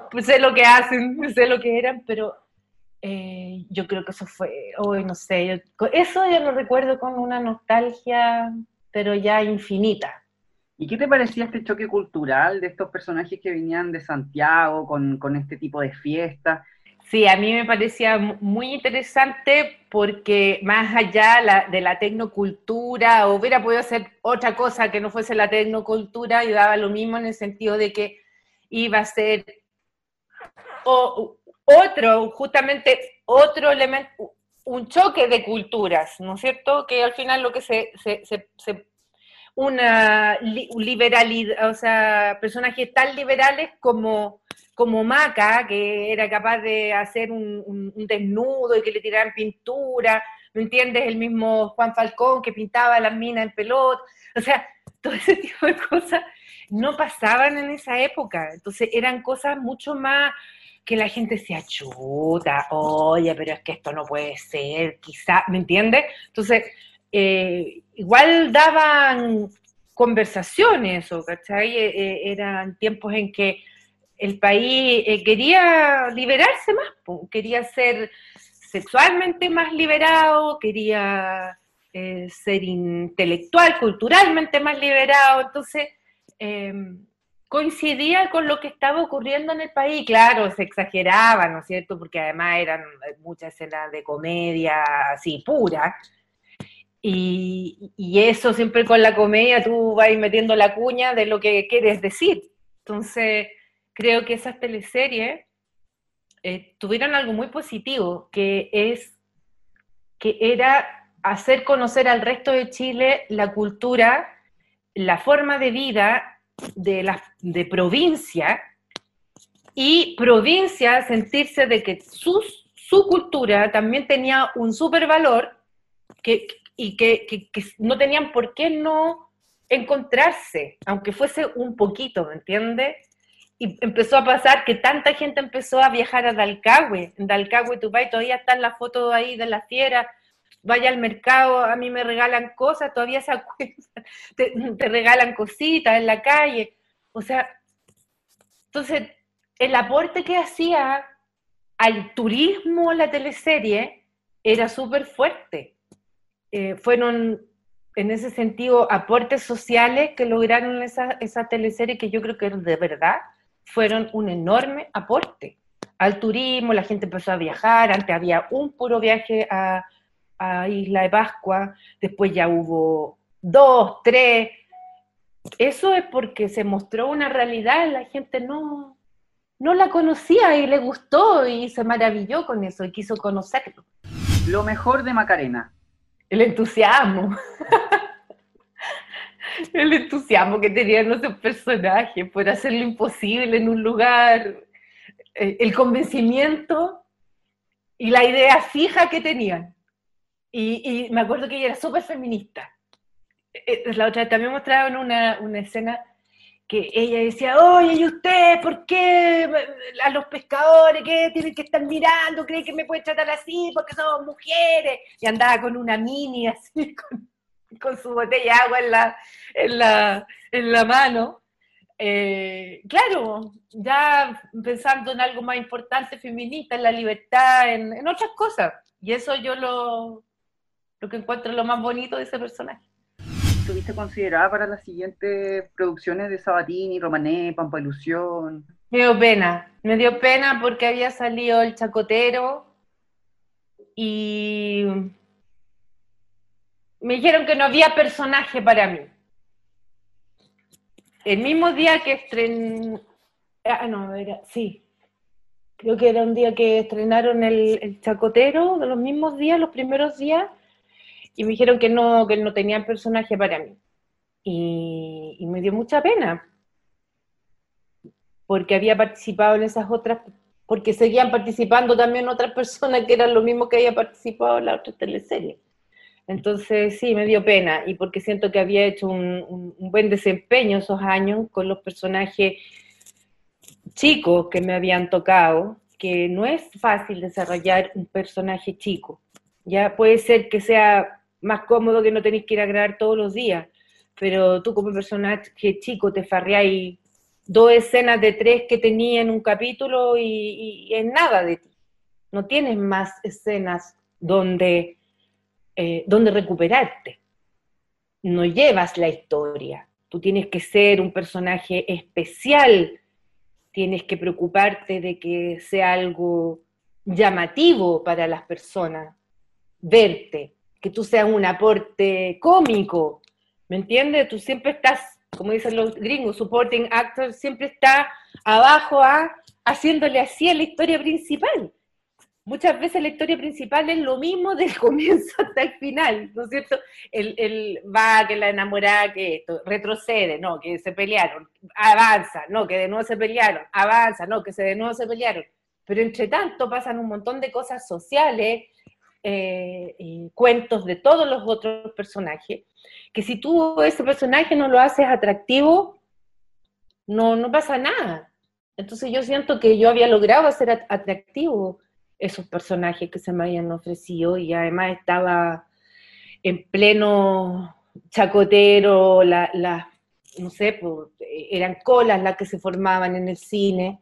pues sé lo que hacen, sé lo que eran, pero eh, yo creo que eso fue, hoy no sé, eso yo lo recuerdo con una nostalgia, pero ya infinita. ¿Y qué te parecía este choque cultural de estos personajes que venían de Santiago con, este tipo de fiestas? Sí, a mí me parecía muy interesante porque más allá de la tecnocultura, hubiera podido hacer otra cosa que no fuese la tecnocultura y daba lo mismo en el sentido de que iba a ser otro, justamente otro elemento, un choque de culturas, ¿no es cierto? Que al final lo que se, se, se una liberalidad, o sea, personajes tan liberales como, como Maca, que era capaz de hacer un, desnudo y que le tiraran pintura, ¿me entiendes? El mismo Juan Falcón que pintaba las minas en pelota, o sea, todo ese tipo de cosas no pasaban en esa época, entonces eran cosas mucho más que la gente se achuta, oye, pero es que esto no puede ser, quizá, ¿me entiendes? Entonces, eh, igual daban conversaciones, o ¿cachai? Eh, eh, eran tiempos en que el país quería liberarse más, quería ser sexualmente más liberado, quería ser intelectual, culturalmente más liberado, entonces em, coincidía con lo que estaba ocurriendo en el país, claro, se exageraba, ¿no es cierto? Porque además eran muchas escenas de comedia así pura, y, eso siempre con la comedia tú vas metiendo la cuña de lo que quieres decir. Entonces, creo que esas teleseries eh, tuvieron algo muy positivo, que es que era hacer conocer al resto de Chile la cultura, la forma de vida de, la, de provincia y provincia sentirse de que su cultura también tenía un super valor que, y que, no tenían por qué no encontrarse, aunque fuese un poquito, ¿me entiendes? Y empezó a pasar que tanta gente empezó a viajar a Dalcahue. En Dalcahue, Tupay, todavía están las fotos ahí de la fiera. Vaya al mercado, a mí me regalan cosas, todavía se acuerdan, te, regalan cositas en la calle. O sea, entonces, el aporte que hacía al turismo la teleserie era súper fuerte. Eh, fueron en ese sentido aportes sociales que lograron esa, esa teleserie que yo creo que de verdad fueron un enorme aporte al turismo, la gente empezó a viajar, antes había un puro viaje a, a Isla de Pascua, después ya hubo dos, tres. Eso es porque se mostró una realidad, la gente no, no la conocía y le gustó y se maravilló con eso y quiso conocerlo. Lo mejor de Macarena. El entusiasmo. el entusiasmo que tenían esos personajes por hacer lo imposible en un lugar, eh, el convencimiento y la idea fija que tenían. Y, me acuerdo que ella era súper feminista. Eh, eh, la otra vez también mostraban una, una escena que ella decía, oye, ¿y usted por qué a los pescadores que tienen que estar mirando? ¿Creen que me pueden tratar así porque somos mujeres? Y andaba con una mini así, con, su botella de agua en la, en la, en la mano. Eh, claro, ya pensando en algo más importante, feminista, en la libertad, en, en otras cosas. Y eso yo lo, lo que encuentro lo más bonito de ese personaje estuviste considerada para las siguientes producciones de Sabatini, Romané, Pampa Ilusión? Me dio pena, me dio pena porque había salido el chacotero y me dijeron que no había personaje para mí. El mismo día que estrené, ah, no, era, sí, creo que era un día que estrenaron el, el chacotero, de los mismos días, los primeros días, y me dijeron que no, que no tenían personaje para mí. Y, me dio mucha pena, porque había participado en esas otras, porque seguían participando también otras personas que eran lo mismo que había participado en la otra teleserie. Entonces sí, me dio pena, y porque siento que había hecho un, buen desempeño esos años con los personajes chicos que me habían tocado, que no es fácil desarrollar un personaje chico. Ya puede ser que sea más cómodo que no tenéis que ir a grabar todos los días. Pero tú como personaje chico te farreáis dos escenas de tres que tenía en un capítulo y, es nada de ti. No tienes más escenas donde, eh, donde recuperarte. No llevas la historia. Tú tienes que ser un personaje especial. Tienes que preocuparte de que sea algo llamativo para las personas, verte, que tú seas un aporte cómico, ¿me entiendes? Tú siempre estás, como dicen los gringos, supporting actor, siempre está abajo a, haciéndole así a la historia principal. Muchas veces la historia principal es lo mismo del comienzo hasta el final, ¿no es cierto? El, va, que la enamorada, que esto, retrocede, no, que se pelearon, avanza, no, que de nuevo se pelearon, avanza, no, que se de nuevo se pelearon. Pero entre tanto pasan un montón de cosas sociales, eh, cuentos de todos los otros personajes, que si tú ese personaje no lo haces atractivo, no, no pasa nada. Entonces yo siento que yo había logrado hacer atractivo esos personajes que se me habían ofrecido y además estaba en pleno chacotero, la, no sé, pues, eran colas las que se formaban en el cine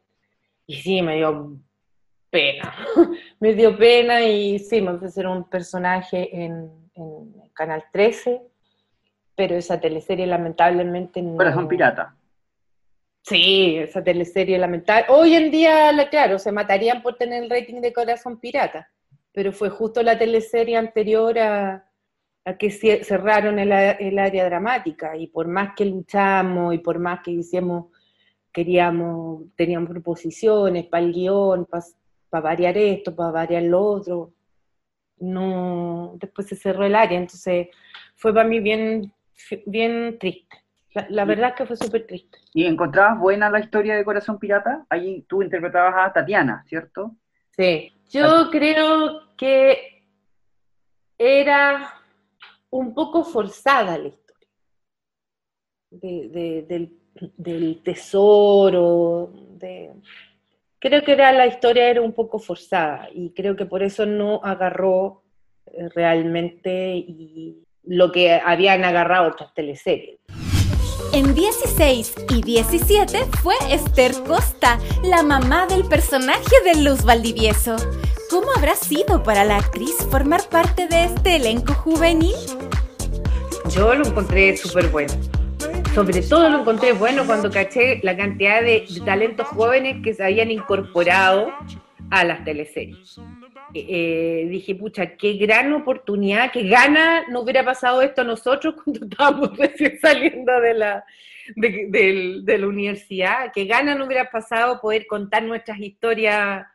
y sí, me dio pena. me dio pena y sí, me ofrecieron un personaje en, Canal 13, pero esa teleserie lamentablemente no... Corazón Pirata. Sí, esa teleserie lamentable. Hoy en día, claro, se matarían por tener el rating de Corazón Pirata, pero fue justo la teleserie anterior a, que cerraron el, área dramática y por más que luchamos y por más que hicimos, queríamos, teníamos proposiciones para el guion, para para variar esto, para variar lo otro. No, después se cerró el área, entonces fue para mí bien, bien triste. La, verdad es que fue súper triste. ¿Y encontrabas buena la historia de Corazón Pirata? Ahí tú interpretabas a Tatiana, ¿cierto? Sí, yo creo que era un poco forzada la historia del, del tesoro, de, creo que era la historia era un poco forzada y creo que por eso no agarró eh, realmente y lo que habían agarrado otras teleseries. En 16 y 17 fue Esther Costa, la mamá del personaje de Luz Valdivieso. ¿Cómo habrá sido para la actriz formar parte de este elenco juvenil? Yo lo encontré súper bueno sobre todo lo encontré bueno cuando caché la cantidad de, talentos jóvenes que se habían incorporado a las teleseries. Eh, dije, pucha, qué gran oportunidad, qué gana no hubiera pasado esto a nosotros cuando estábamos recién saliendo de la, de, la universidad, qué gana no hubiera pasado poder contar nuestras historias.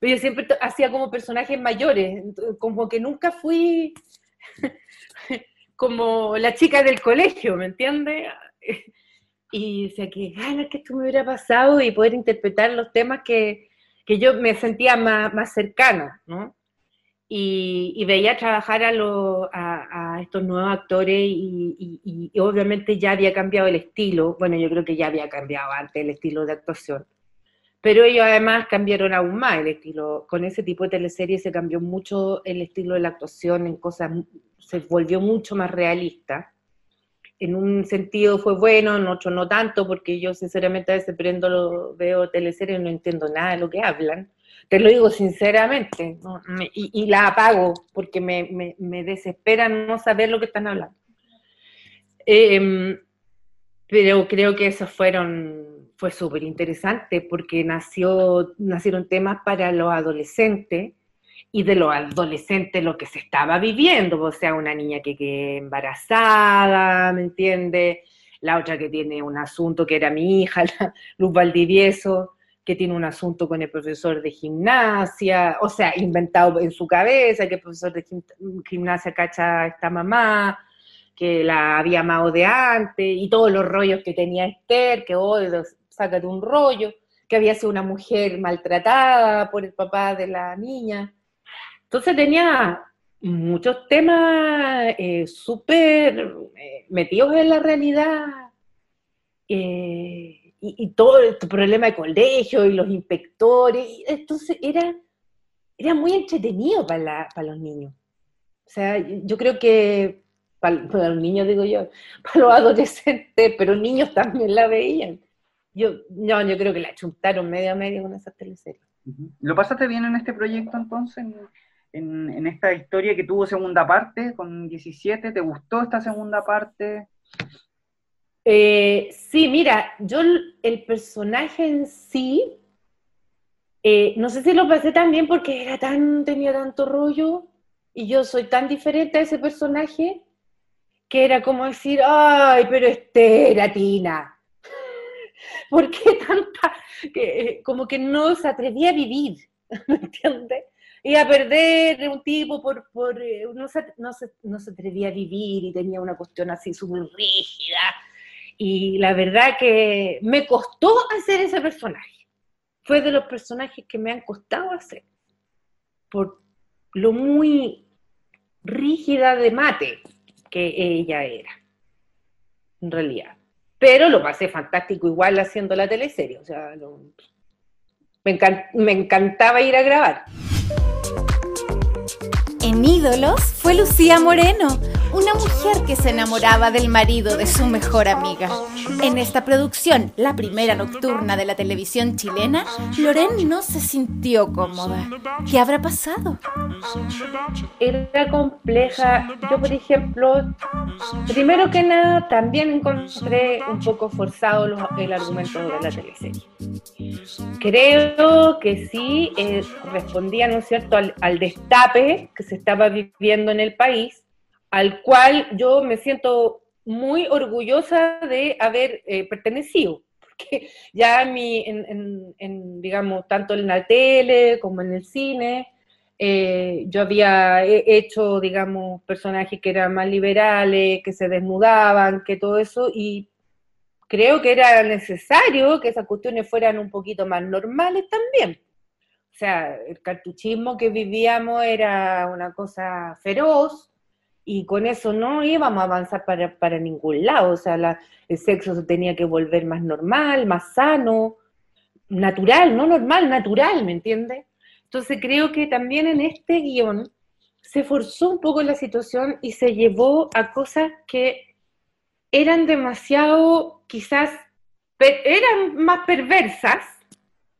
Yo siempre hacía como personajes mayores, como que nunca fui como la chica del colegio, ¿me entiendes? Y decía, qué gana que esto me hubiera pasado y poder interpretar los temas que, que yo me sentía más, más cercana, ¿no? Y, veía trabajar a, a, estos nuevos actores y, obviamente ya había cambiado el estilo, bueno, yo creo que ya había cambiado antes el estilo de actuación, pero ellos además cambiaron aún más el estilo, con ese tipo de teleserie se cambió mucho el estilo de la actuación en cosas, se volvió mucho más realista, en un sentido fue bueno, en otro no tanto, porque yo sinceramente a veces prendo, lo, veo teleseries y no entiendo nada de lo que hablan. Te lo digo sinceramente, y, la apago porque me, me, desespera no saber lo que están hablando. Em, pero creo que eso fueron, fue súper interesante porque nació, nacieron temas para los adolescentes y de los adolescentes lo que se estaba viviendo, o sea, una niña que quedó embarazada, ¿me entiende? La otra que tiene un asunto que era mi hija, Luz Valdivieso, que tiene un asunto con el profesor de gimnasia, o sea, inventado en su cabeza, que el profesor de gimnasia cacha a esta mamá, que la había amado de antes, y todos los rollos que tenía Esther, que hoy saca de un rollo, que había sido una mujer maltratada por el papá de la niña. Entonces tenía muchos temas eh, súper eh, metidos en la realidad eh, y, todo el problema de colegio y los inspectores. Entonces era, era muy entretenido para, los niños. O sea, yo creo que para, los niños, digo yo, para los adolescentes, pero niños también la veían. Yo, no, yo creo que la chuntaron medio a medio con esas teleseries. ¿Lo pasaste bien en este proyecto entonces? En, esta historia que tuvo segunda parte con 17? ¿Te gustó esta segunda parte? Eh, sí, mira, yo el personaje en sí, eh, no sé si lo pasé tan bien porque era tan, tenía tanto rollo y yo soy tan diferente a ese personaje que era como decir, ay, pero este era Tina. ¿Por qué tanta? Que, como que no se atrevía a vivir, ¿me entiendes? Y a perder un tipo por, por eh, no, se, no, se, no, se, atrevía a vivir y tenía una cuestión así súper rígida. Y la verdad que me costó hacer ese personaje. Fue de los personajes que me han costado hacer. Por lo muy rígida de mate que ella era, en realidad. Pero lo pasé fantástico igual haciendo la teleserie. O sea, me, me encantaba ir a grabar. Ídolos fue Lucía Moreno, una mujer que se enamoraba del marido de su mejor amiga. En esta producción, la primera nocturna de la televisión chilena, Loren no se sintió cómoda. ¿Qué habrá pasado? Era compleja. Yo, por ejemplo, primero que nada, también encontré un poco forzado el argumento de la teleserie. Creo que sí eh, respondía, ¿no es cierto?, al, al destape que se estaba viviendo en el país al cual yo me siento muy orgullosa de haber eh, pertenecido, porque ya mi, en, digamos, tanto en la tele como en el cine, eh, yo había hecho, digamos, personajes que eran más liberales, que se desnudaban, que todo eso, y creo que era necesario que esas cuestiones fueran un poquito más normales también. O sea, el cartuchismo que vivíamos era una cosa feroz, y con eso no íbamos a avanzar para, ningún lado, o sea, el sexo se tenía que volver más normal, más sano, natural, no normal, natural, ¿me entiendes? Entonces creo que también en este guion se forzó un poco la situación y se llevó a cosas que eran demasiado, quizás, eran más perversas,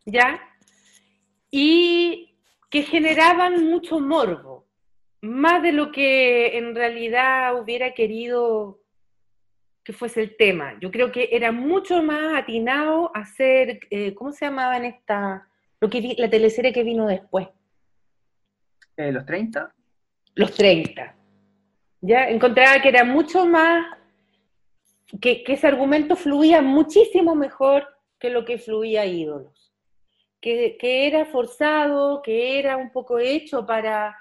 ¿ya? Y que generaban mucho morbo más de lo que en realidad hubiera querido que fuese el tema. Yo creo que era mucho más atinado hacer, eh, ¿cómo se llamaba en esta, lo que la teleserie que vino después? Eh, ¿Los 30? Los 30. Ya encontraba que era mucho más, que, ese argumento fluía muchísimo mejor que lo que fluía ídolos. Que, que era forzado, que era un poco hecho para,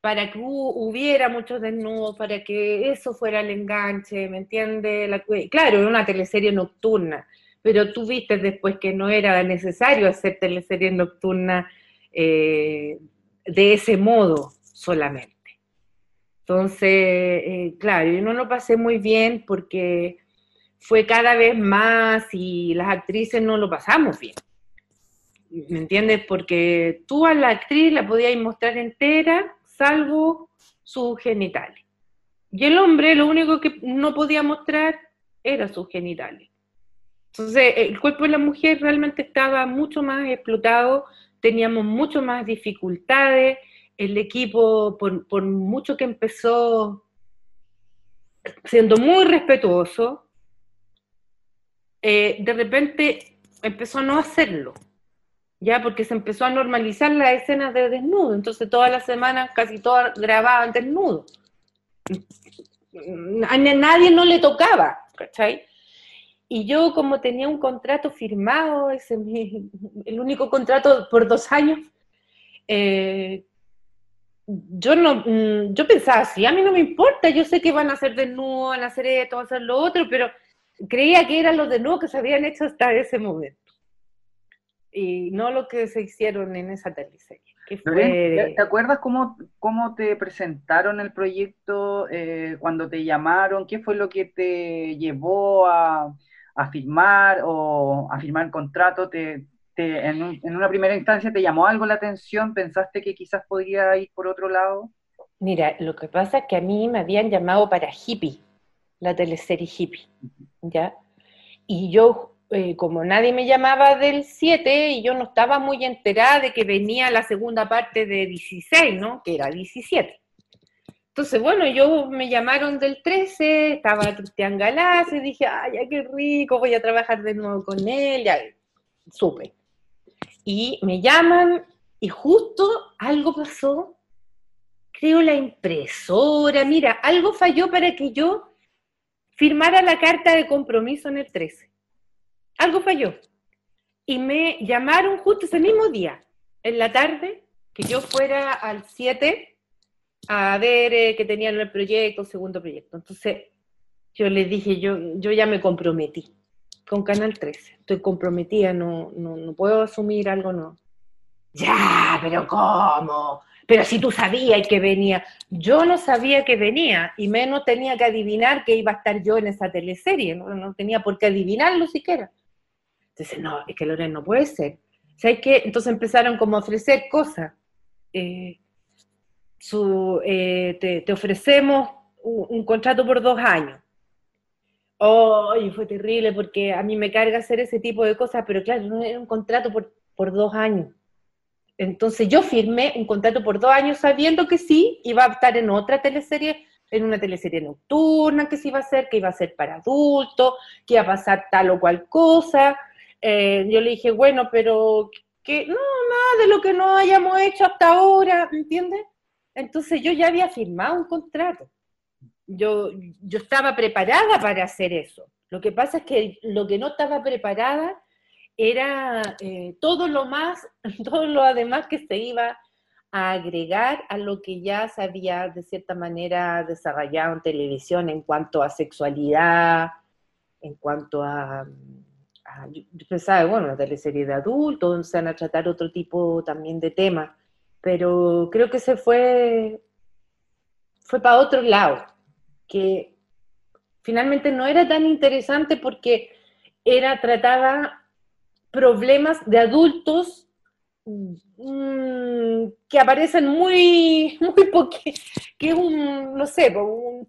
para que hubiera muchos desnudos, para que eso fuera el enganche, ¿me entiendes? Claro, era una teleserie nocturna, pero tú viste después que no era necesario hacer teleserie nocturna eh, de ese modo solamente. Entonces, eh, claro, yo no lo pasé muy bien porque fue cada vez más y las actrices no lo pasamos bien. ¿Me entiendes? Porque tú a la actriz la podías mostrar entera, salvo sus genitales. Y el hombre lo único que no podía mostrar era sus genitales. Entonces, el cuerpo de la mujer realmente estaba mucho más explotado, teníamos mucho más dificultades, el equipo, por, mucho que empezó siendo muy respetuoso, eh, de repente empezó a no hacerlo ya porque se empezó a normalizar las escenas de desnudo, entonces todas las semanas casi todas grababan desnudo. A nadie no le tocaba, ¿cachai? Y yo como tenía un contrato firmado, ese, el único contrato por dos años, eh, yo no, mm, yo pensaba, sí, a mí no me importa, yo sé que van a hacer desnudo, van a hacer esto, van a hacer lo otro, pero creía que eran los desnudos que se habían hecho hasta ese momento y no lo que se hicieron en esa teleserie. ¿Te acuerdas cómo, cómo te presentaron el proyecto eh, cuando te llamaron? ¿Qué fue lo que te llevó a, a firmar o a firmar el contrato? ¿Te, en, en, una primera instancia te llamó algo la atención? ¿Pensaste que quizás podría ir por otro lado? Mira, lo que pasa es que a mí me habían llamado para Hippie, la teleserie Hippie, ¿ya? Y yo eh, como nadie me llamaba del 7 y yo no estaba muy enterada de que venía la segunda parte de 16, ¿no? Que era 17. Entonces, bueno, yo me llamaron del 13, estaba Cristian Galás y dije, ay, qué rico, voy a trabajar de nuevo con él, ya, supe. Y me llaman y justo algo pasó, creo la impresora, mira, algo falló para que yo firmara la carta de compromiso en el 13 algo falló. Y me llamaron justo ese mismo día, en la tarde, que yo fuera al 7 a ver eh, que tenían el proyecto, segundo proyecto. Entonces, yo les dije, yo, yo ya me comprometí con Canal 13. Estoy comprometida, no, no, no puedo asumir algo no. Ya, pero ¿cómo? Pero si tú sabías que venía. Yo no sabía que venía, y menos tenía que adivinar que iba a estar yo en esa teleserie. No, no tenía por qué adivinarlo siquiera. Entonces, no, es que Loren no puede ser. ¿Sabes qué? Entonces empezaron como a ofrecer cosas. Eh, eh, te, ofrecemos un, contrato por dos años. Oh, y fue terrible porque a mí me carga hacer ese tipo de cosas, pero claro, no era un contrato por, por dos años. Entonces yo firmé un contrato por dos años sabiendo que sí, iba a estar en otra teleserie, en una teleserie nocturna que se iba a hacer, que iba a ser para adultos, que iba a pasar tal o cual cosa, eh, yo le dije, bueno, pero que no, nada de lo que no hayamos hecho hasta ahora, ¿me entiendes? Entonces yo ya había firmado un contrato. Yo, yo estaba preparada para hacer eso. Lo que pasa es que lo que no estaba preparada era eh, todo lo más, todo lo además que se iba a agregar a lo que ya se había de cierta manera desarrollado en televisión en cuanto a sexualidad, en cuanto a Ah, yo, pensaba, bueno, una teleserie de adultos, donde se van a tratar otro tipo también de temas, pero creo que se fue, fue para otro lado, que finalmente no era tan interesante porque era, trataba problemas de adultos mm, que aparecen muy, muy que es un, no sé, un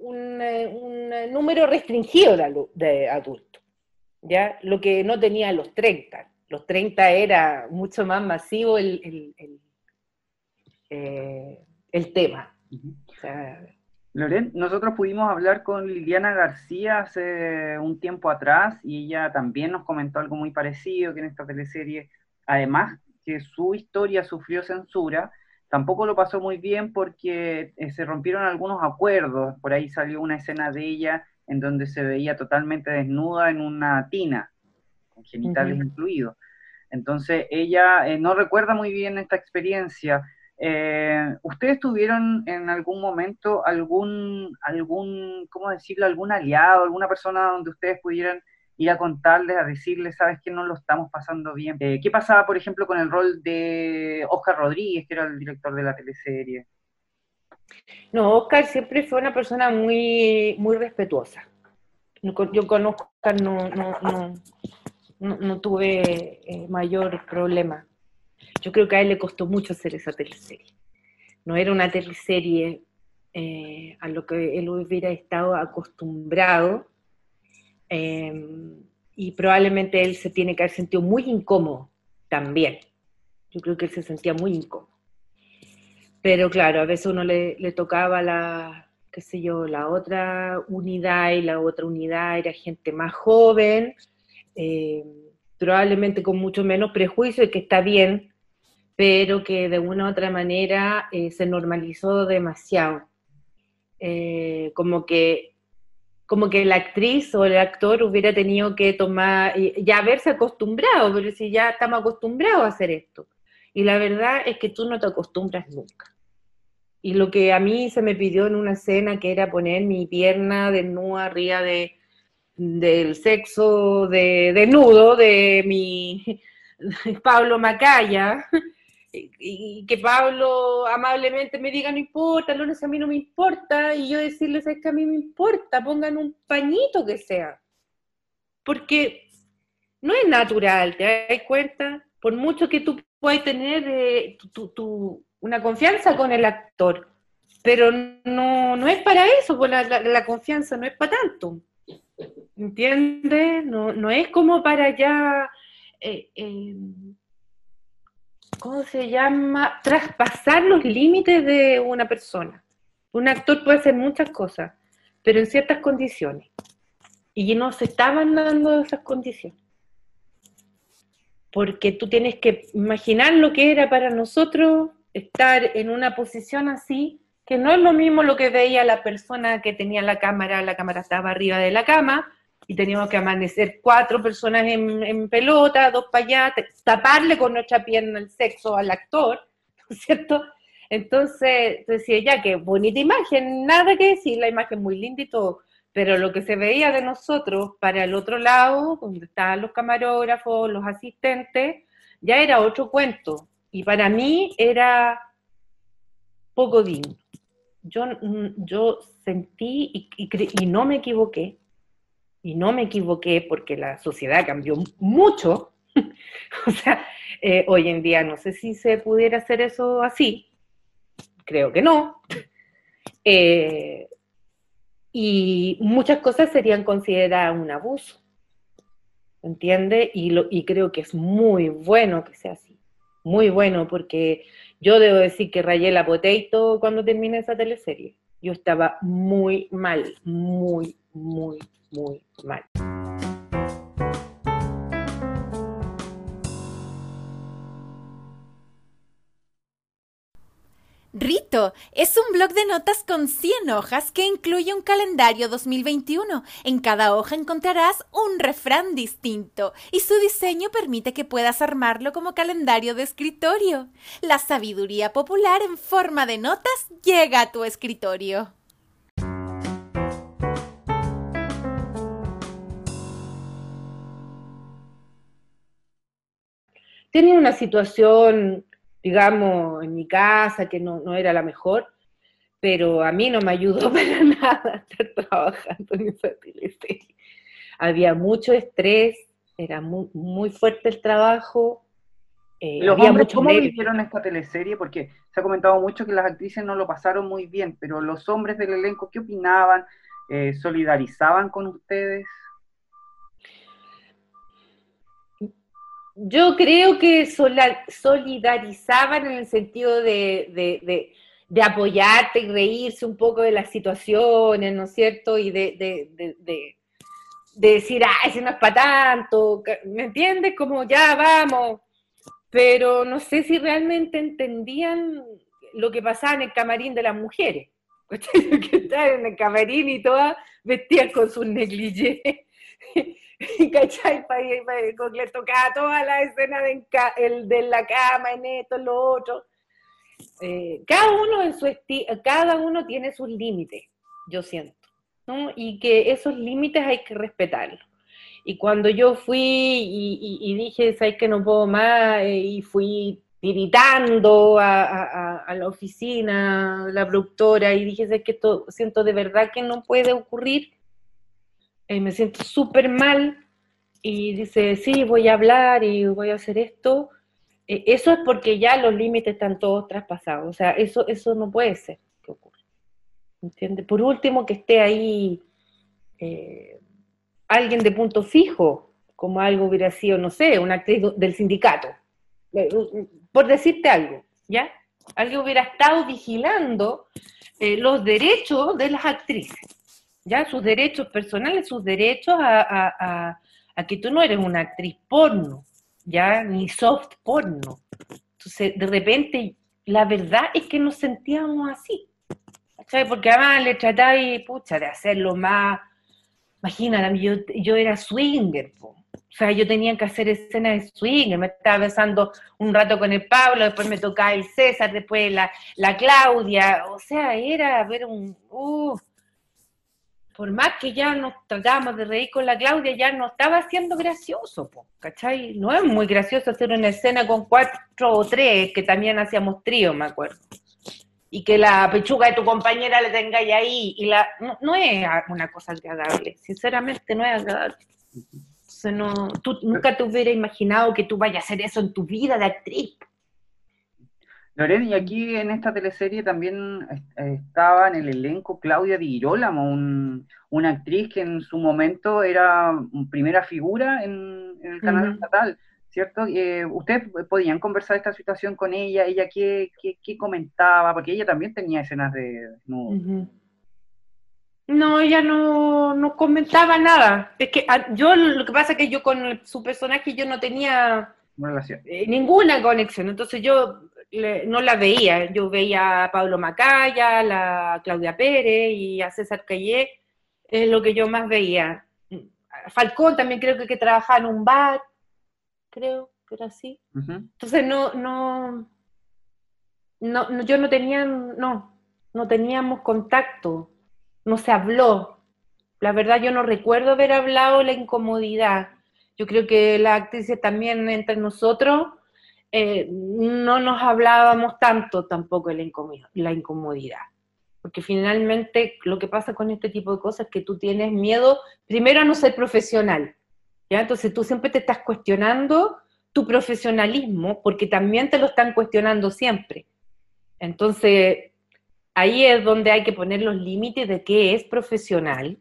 un, eh, un eh, número restringido de, adultos, ¿ya? Lo que no tenía los 30. Los 30 era mucho más masivo el, el, el, eh, tema. Loren, nosotros pudimos hablar con Liliana García hace un tiempo atrás y ella también nos comentó algo muy parecido que en esta teleserie, además que su historia sufrió censura, tampoco lo pasó muy bien porque eh, se rompieron algunos acuerdos. Por ahí salió una escena de ella en donde se veía totalmente desnuda en una tina, con genitales incluidos. Entonces ella eh, no recuerda muy bien esta experiencia. Eh, ¿Ustedes tuvieron en algún momento algún, algún, ¿cómo decirlo?, algún aliado, alguna persona donde ustedes pudieran ir a contarles, a decirles, sabes que no lo estamos pasando bien? Eh, ¿Qué pasaba, por ejemplo, con el rol de Oscar Rodríguez, que era el director de la teleserie? No, Oscar siempre fue una persona muy, muy respetuosa. Yo a Oscar, no, no, no, no tuve eh, mayor problema. Yo creo que a él le costó mucho hacer esa teleserie. No era una teleserie eh, a lo que él hubiera estado acostumbrado eh, y probablemente él se tiene que haber sentido muy incómodo también. Yo creo que él se sentía muy incómodo. Pero claro, a veces uno le, tocaba la, qué sé yo, la otra unidad y la otra unidad era gente más joven, eh, probablemente con mucho menos prejuicio y que está bien, pero que de una u otra manera eh, se normalizó demasiado. Eh, como que como que la actriz o el actor hubiera tenido que tomar, ya haberse acostumbrado, pero si ya estamos acostumbrados a hacer esto. Y la verdad es que tú no te acostumbras nunca. Y lo que a mí se me pidió en una escena, que era poner mi pierna desnuda arriba de, del sexo de, desnudo de mi Pablo Macaya, y, que Pablo amablemente me diga, no importa, Lones, a mí no me importa, y yo decirles, es que a mí me importa, pongan un pañito que sea. Porque no es natural, ¿te das cuenta? Por mucho que tú puedas tener eh, una confianza con el actor, pero no, no es para eso, pues la, la confianza no es para tanto. ¿Entiendes? No, no es como para ya, eh, eh, ¿cómo se llama? Traspasar los límites de una persona. Un actor puede hacer muchas cosas, pero en ciertas condiciones. Y no se estaban dando esas condiciones. Porque tú tienes que imaginar lo que era para nosotros estar en una posición así, que no es lo mismo lo que veía la persona que tenía la cámara, la cámara estaba arriba de la cama, y teníamos que amanecer cuatro personas en, pelota, dos para allá, taparle con nuestra pierna el sexo al actor, ¿no es cierto? Entonces, decía ya que bonita imagen, nada que decir, la imagen muy linda y todo, pero lo que se veía de nosotros para el otro lado, donde estaban los camarógrafos, los asistentes, ya era otro cuento. Y para mí era poco digno. Yo, yo sentí y, y no me equivoqué, y no me equivoqué porque la sociedad cambió mucho, o sea, eh, hoy en día no sé si se pudiera hacer eso así, creo que no, eh, y muchas cosas serían consideradas un abuso, ¿entiende? Y, y creo que es muy bueno que sea así, muy bueno, porque yo debo decir que rayé la potato cuando terminé esa teleserie. Yo estaba muy mal, muy, muy, muy mal. Rito es un blog de notas con 100 hojas que incluye un calendario 2021. En cada hoja encontrarás un refrán distinto y su diseño permite que puedas armarlo como calendario de escritorio. La sabiduría popular en forma de notas llega a tu escritorio. Tenía una situación, digamos, en mi casa que no, era la mejor, pero a mí no me ayudó para nada estar trabajando en esa teleserie. Había mucho estrés, era muy, fuerte el trabajo. Eh, ¿Los hombres cómo vivieron esta teleserie? Porque se ha comentado mucho que las actrices no lo pasaron muy bien, pero los hombres del elenco, ¿qué opinaban? Eh, ¿Solidarizaban con ustedes? Yo creo que solidarizaban en el sentido de, apoyarte y reírse un poco de las situaciones, ¿no es cierto? Y de, decir, ay, si no es para tanto, ¿me entiendes? Como ya vamos. pero no sé si realmente entendían lo que pasaba en el camarín de las mujeres. que estaban en el camarín y todas vestidas con sus negligés. ¿Cachai? Con le tocaba toda la escena de, el, de la cama, en esto, en lo otro. Eh, cada uno en su cada uno tiene sus límites, yo siento, ¿no? Y que esos límites hay que respetarlos. Y cuando yo fui y, dije, ¿sabes que no puedo más? Eh, y fui tiritando a, la oficina, la productora, y dije, ¿sabes que esto siento de verdad que no puede ocurrir? Eh, me siento súper mal. Y dice, sí, voy a hablar y voy a hacer esto. Eh, eso es porque ya los límites están todos traspasados. O sea, eso, eso no puede ser que ocurra. Por último, que esté ahí alguien de punto fijo, como algo hubiera sido, no sé, una actriz del sindicato, eh, por decirte algo, ¿ya? Alguien hubiera estado vigilando eh, los derechos de las actrices, ¿ya? Sus derechos personales, sus derechos a, que tú no eres una actriz porno, ¿ya? Ni soft porno. Entonces, de repente, la verdad es que nos sentíamos así, ¿sabes? Porque además le tratáis, pucha, de hacerlo más Imagínate, yo, yo era swinger, o sea, yo tenía que hacer escenas de swinger, me estaba besando un rato con el Pablo, después me tocaba el César, después la, la Claudia, o sea, era ver un... Uh, por más que ya nos tratábamos de reír con la Claudia, ya no estaba siendo gracioso, ¿cachai? No es muy gracioso hacer una escena con cuatro o tres, que también hacíamos trío, me acuerdo y que la pechuga de tu compañera le tengáis ahí, y la, no, es una cosa agradable, sinceramente no es agradable. no, tú nunca te hubiera imaginado que tú vayas a hacer eso en tu vida de actriz. Lorena, y aquí en esta teleserie también estaba en el elenco Claudia Di Girolamo, una actriz que en su momento era primera figura en, el canal estatal. ¿cierto? Eh, ¿Ustedes podían conversar esta situación con ella? ¿Ella qué, comentaba? Porque ella también tenía escenas de No, ella no, comentaba nada. Es que ah, yo lo que pasa es que yo con su personaje yo no tenía eh, ninguna conexión. Entonces yo no la veía. Yo veía a Pablo Macaya, a la Claudia Pérez y a César Cayé. Es lo que yo más veía. Falcón también creo que, que trabajaba en un bar creo que era así. Entonces no, no, no, yo no tenía, no, no teníamos contacto, no se habló. La verdad yo no recuerdo haber hablado la incomodidad. Yo creo que la actriz también entre nosotros eh, no nos hablábamos tanto tampoco de la incomodidad. Porque finalmente lo que pasa con este tipo de cosas es que tú tienes miedo, primero a no ser profesional, entonces tú siempre te estás cuestionando tu profesionalismo porque también te lo están cuestionando siempre. Entonces, ahí es donde hay que poner los límites de qué es profesional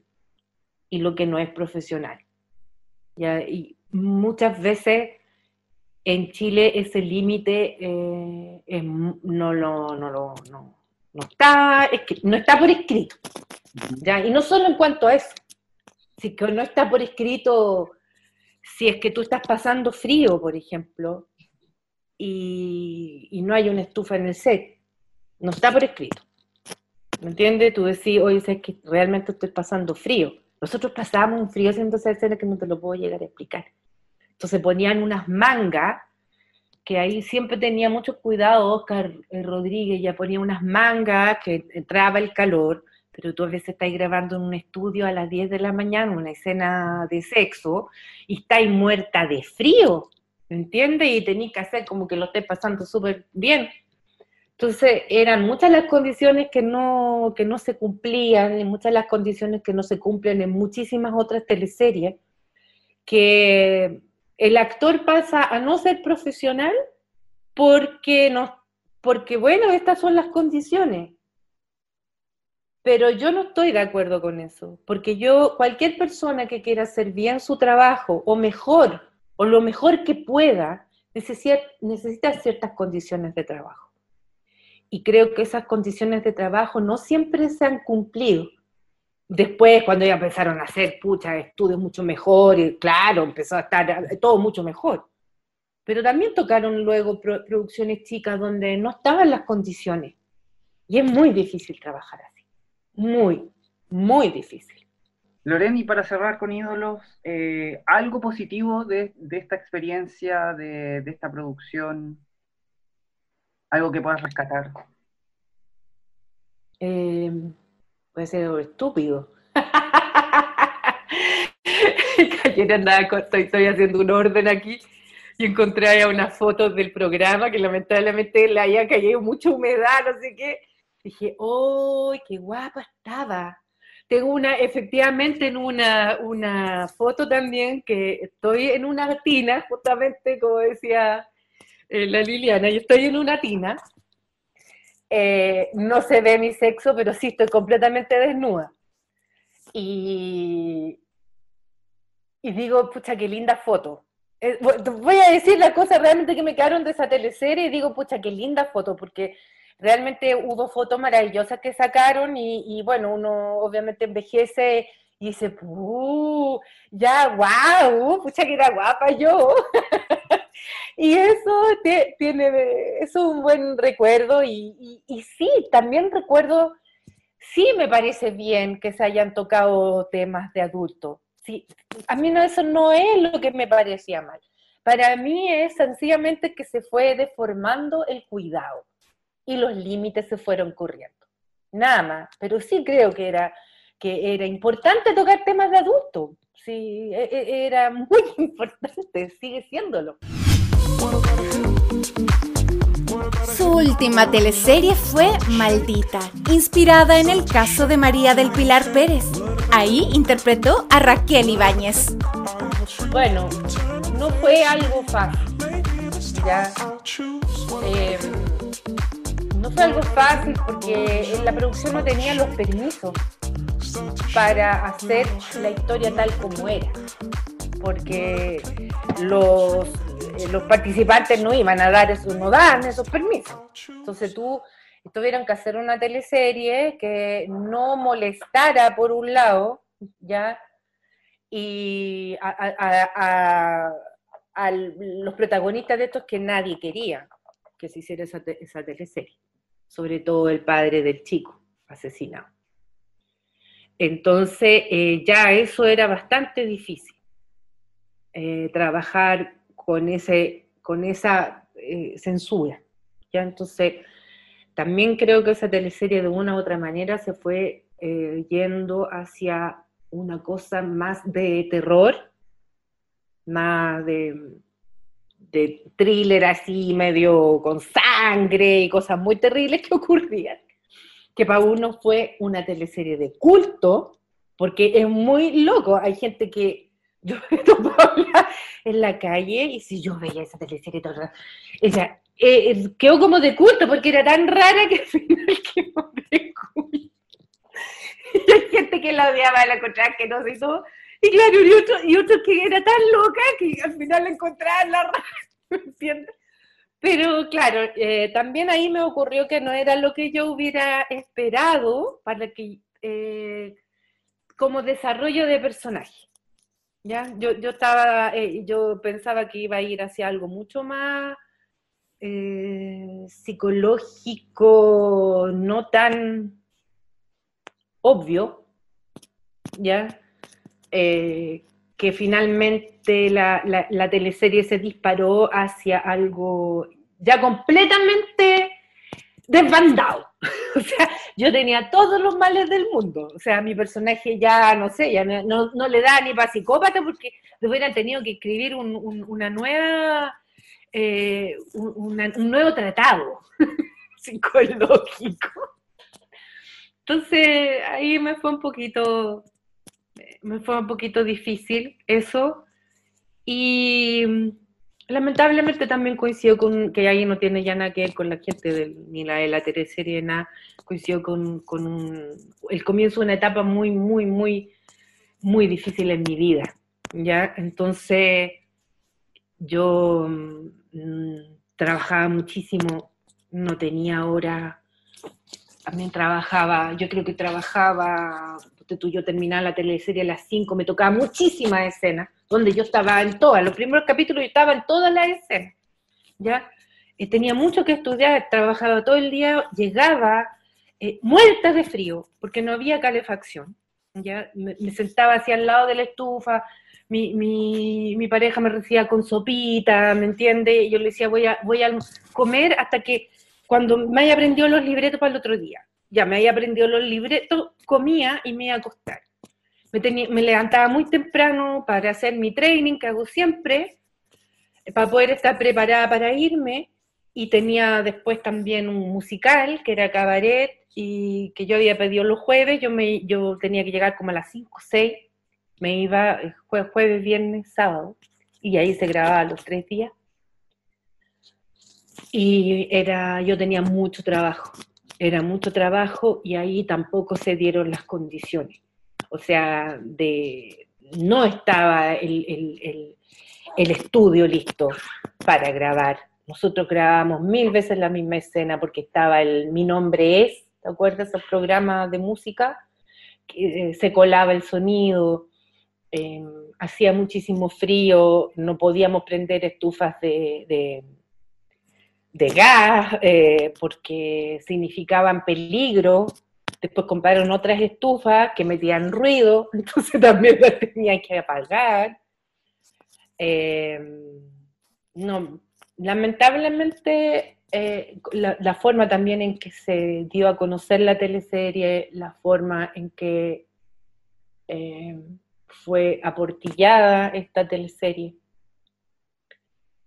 y lo que no es profesional. Y muchas veces en Chile ese límite eh, no, lo, no, no, está, no está por escrito. ¿ya? Y no solo en cuanto a eso, si que no está por escrito si es que tú estás pasando frío, por ejemplo, y, no hay una estufa en el set, no está por escrito. ¿Me entiendes? Tú decís, oye, es que realmente estoy pasando frío. Nosotros pasamos un frío haciendo esa escena que no te lo puedo llegar a explicar. Entonces ponían unas mangas, que ahí siempre tenía mucho cuidado Oscar Rodríguez, ya ponía unas mangas que entraba el calor, pero tú a veces estás grabando en un estudio a las 10 de la mañana una escena de sexo y estás muerta de frío, ¿me entiendes? Y tenés que hacer como que lo estés pasando súper bien. Entonces eran muchas las condiciones que no, que no se cumplían, y muchas las condiciones que no se cumplen en muchísimas otras teleseries, que el actor pasa a no ser profesional porque, no, porque bueno, estas son las condiciones pero yo no estoy de acuerdo con eso, porque yo, cualquier persona que quiera hacer bien su trabajo, o mejor, o lo mejor que pueda, necesita, ciertas condiciones de trabajo. Y creo que esas condiciones de trabajo no siempre se han cumplido. Después, cuando ya empezaron a hacer, pucha, estudios mucho mejor, y claro, empezó a estar todo mucho mejor. pero también tocaron luego producciones chicas donde no estaban las condiciones. Y es muy difícil trabajar así, muy, muy difícil. Loren, y para cerrar con ídolos, eh, ¿algo positivo de, esta experiencia, de, esta producción? ¿Algo que puedas rescatar? Eh, puede ser estúpido. Andaba, estoy, haciendo un orden aquí y encontré ahí unas fotos del programa que lamentablemente le había caído mucha humedad, no sé qué. Dije, ¡oh, qué guapa estaba! Tengo una, efectivamente, en una, una foto también que estoy en una tina, justamente como decía eh, la Liliana, yo estoy en una tina. Eh, no se ve mi sexo, pero sí estoy completamente desnuda. Y, y digo, pucha, qué linda foto. Eh, voy a decir las cosas realmente que me quedaron de esa teleserie y digo, pucha, qué linda foto, porque realmente hubo fotos maravillosas que sacaron y, bueno, uno obviamente envejece y dice, uh, ya, wow, pucha que era guapa yo. y eso tiene, es un buen recuerdo y, y, sí, también recuerdo, sí me parece bien que se hayan tocado temas de adultos sí, a mí no, eso no es lo que me parecía mal. Para mí es sencillamente que se fue deformando el cuidado y los límites se fueron corriendo. Nada más, pero sí creo que era, que era importante tocar temas de adultos. Sí, e, e, era muy importante, sigue siéndolo. Su última teleserie fue Maldita, inspirada en el caso de María del Pilar Pérez. Ahí interpretó a Raquel Ibáñez. Bueno, no fue algo fácil. ¿ya? Eh, no fue algo fácil porque la producción no tenía los permisos para hacer la historia tal como era. Porque los eh, los participantes no iban a dar eso, no dan esos permisos. Entonces tú tuvieron que hacer una teleserie que no molestara por un lado, ¿ya? Y a, los protagonistas de estos que nadie quería que se hiciera esa, esa teleserie, sobre todo el padre del chico asesinado. Entonces, eh, ya eso era bastante difícil. Eh, trabajar con, ese, con esa eh, censura. ¿ya? Entonces, también creo que esa teleserie de una u otra manera se fue yendo hacia una cosa más de terror, más de, de thriller así, medio con sangre y cosas muy terribles que ocurrían, que para uno fue una teleserie de culto, porque es muy loco, hay gente que yo me en la calle y si yo veía esa teleserie todo o sea, eh, eh, quedó como de culto porque era tan rara que al final quedó de culto. Y hay gente que la odiaba, la encontraba que no se hizo. Y claro, y otro, y otro que era tan loca que al final la encontraban la rara, ¿me entiendes? Pero claro, eh, también ahí me ocurrió que no era lo que yo hubiera esperado para que, como desarrollo de personaje. ¿ya? Yo, yo, estaba, eh, yo pensaba que iba a ir hacia algo mucho más eh, psicológico, no tan obvio, ¿ya? Que finalmente la, la, teleserie se disparó hacia algo ya completamente desbandado. o sea, yo tenía todos los males del mundo. O sea, mi personaje ya, no sé, ya no, no, le da ni para psicópata porque hubieran tenido que escribir un, una nueva, eh, un nuevo tratado psicológico. Entonces, ahí me fue un poquito, me fue un poquito difícil eso. Y lamentablemente también coincido con que ahí no tiene ya nada que ver con la gente ni la de la teleserie, nada, coincido con, el comienzo de una etapa muy, muy, muy, muy difícil en mi vida, ¿ya? Entonces, yo mm, trabajaba muchísimo, no tenía hora, también trabajaba, yo creo que trabajaba, tú, yo terminaba la teleserie a las 5, me tocaba muchísimas escenas, donde yo estaba en todas, los primeros capítulos yo estaba en todas las escenas. ¿ya? Eh, tenía mucho que estudiar, trabajaba todo el día, llegaba eh, muerta de frío, porque no había calefacción, ¿ya? Me, sentaba hacia al lado de la estufa, mi, mi, pareja me recibía con sopita, ¿me entiende? Yo le decía, voy a, voy a comer hasta que cuando me haya los libretos para el otro día, ya me haya aprendido los libretos, comía y me iba a acostar. Me, levantaba muy temprano para hacer mi training, que hago siempre, para poder estar preparada para irme, y tenía después también un musical, que era cabaret, y que yo había pedido los jueves, yo, me, yo tenía que llegar como a las 5 o 6, me iba jueves, viernes, sábado, y ahí se grababa los tres días. Y era, yo tenía mucho trabajo, era mucho trabajo y ahí tampoco se dieron las condiciones. O sea, de, no estaba el, estudio listo para grabar. Nosotros grabábamos mil veces la misma escena porque estaba el Mi nombre es, ¿te acuerdas? El programa de música, eh, se colaba el sonido, em, hacía muchísimo frío, no podíamos prender estufas de gas, eh, porque significaban peligro. Después compraron otras estufas que metían ruido, entonces también las tenía que apagar. Eh, no, lamentablemente eh, la, forma también en que se dio a conocer la teleserie, la forma en que fue aportillada esta teleserie,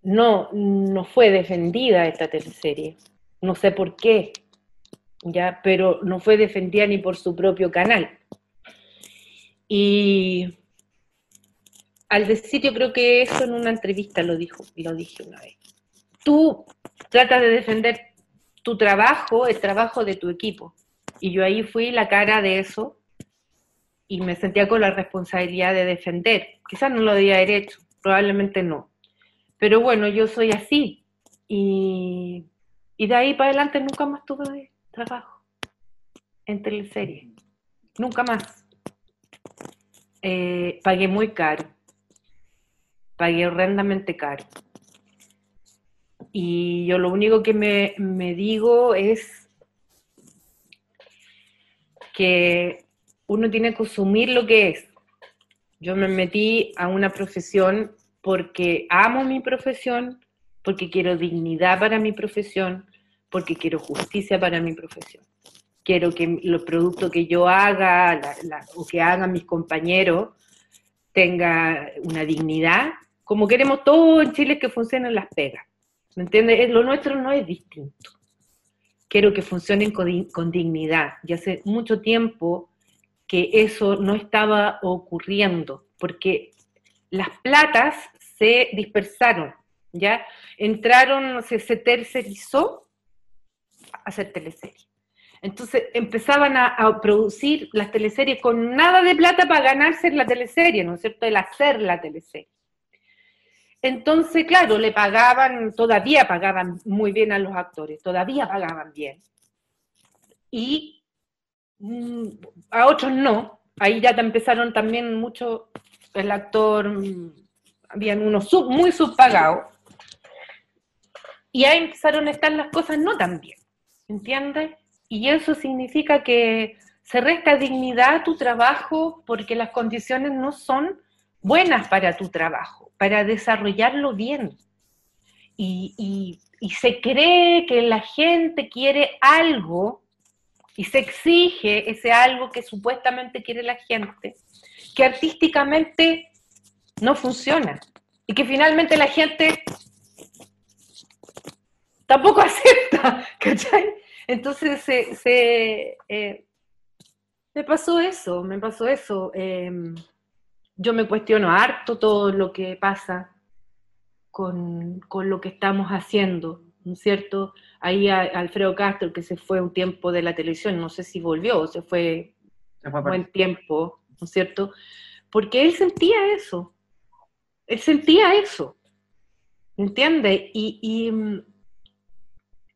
no, no fue defendida esta teleserie. No sé por qué, ya, pero no fue defendida ni por su propio canal. Y al decir, yo creo que eso en una entrevista lo dijo, lo dije una vez. Tú tratas de defender tu trabajo, el trabajo de tu equipo. Y yo ahí fui la cara de eso y me sentía con la responsabilidad de defender. Quizás no lo había hecho, probablemente no. Pero bueno, yo soy así. Y, de ahí para adelante nunca más tuve trabajo en teleserie. Nunca más. Eh, pagué muy caro. Pagué horrendamente caro. Y yo lo único que me, me digo es que uno tiene que asumir lo que es. Yo me metí a una profesión porque amo mi profesión, porque quiero dignidad para mi profesión, porque quiero justicia para mi profesión. Quiero que los productos que yo haga o que hagan mis compañeros tenga una dignidad, como queremos todos en Chile que funcionen las pegas. ¿Me entiendes? Lo nuestro no es distinto. Quiero que funcionen con, con dignidad. Y hace mucho tiempo que eso no estaba ocurriendo, porque las platas se dispersaron, ¿ya? Entraron, se, tercerizó a hacer teleseries. Entonces empezaban a, producir las teleseries con nada de plata para ganarse la teleserie, ¿no es cierto? El hacer la teleserie. Entonces, claro, le pagaban, todavía pagaban muy bien a los actores, todavía pagaban bien. Y mm, a otros no. Ahí ya empezaron también mucho el actor, mm, habían unos muy subpagados, y ahí empezaron a estar las cosas no tan bien, ¿entiendes? Y eso significa que se resta dignidad a tu trabajo porque las condiciones no son buenas para tu trabajo, para desarrollarlo bien. Y, y se cree que la gente quiere algo y se exige ese algo que supuestamente quiere la gente, que artísticamente no funciona y que finalmente la gente tampoco acepta, ¿cachai? Entonces se, eh, me pasó eso, me pasó eso. Em, yo me cuestiono harto todo lo que pasa con, lo que estamos haciendo, ¿no es cierto? Ahí Alfredo Castro, que se fue un tiempo de la televisión, no sé si volvió, se fue, un buen tiempo, ¿no es cierto? Porque él sentía eso, él sentía eso, ¿entiendes? Y,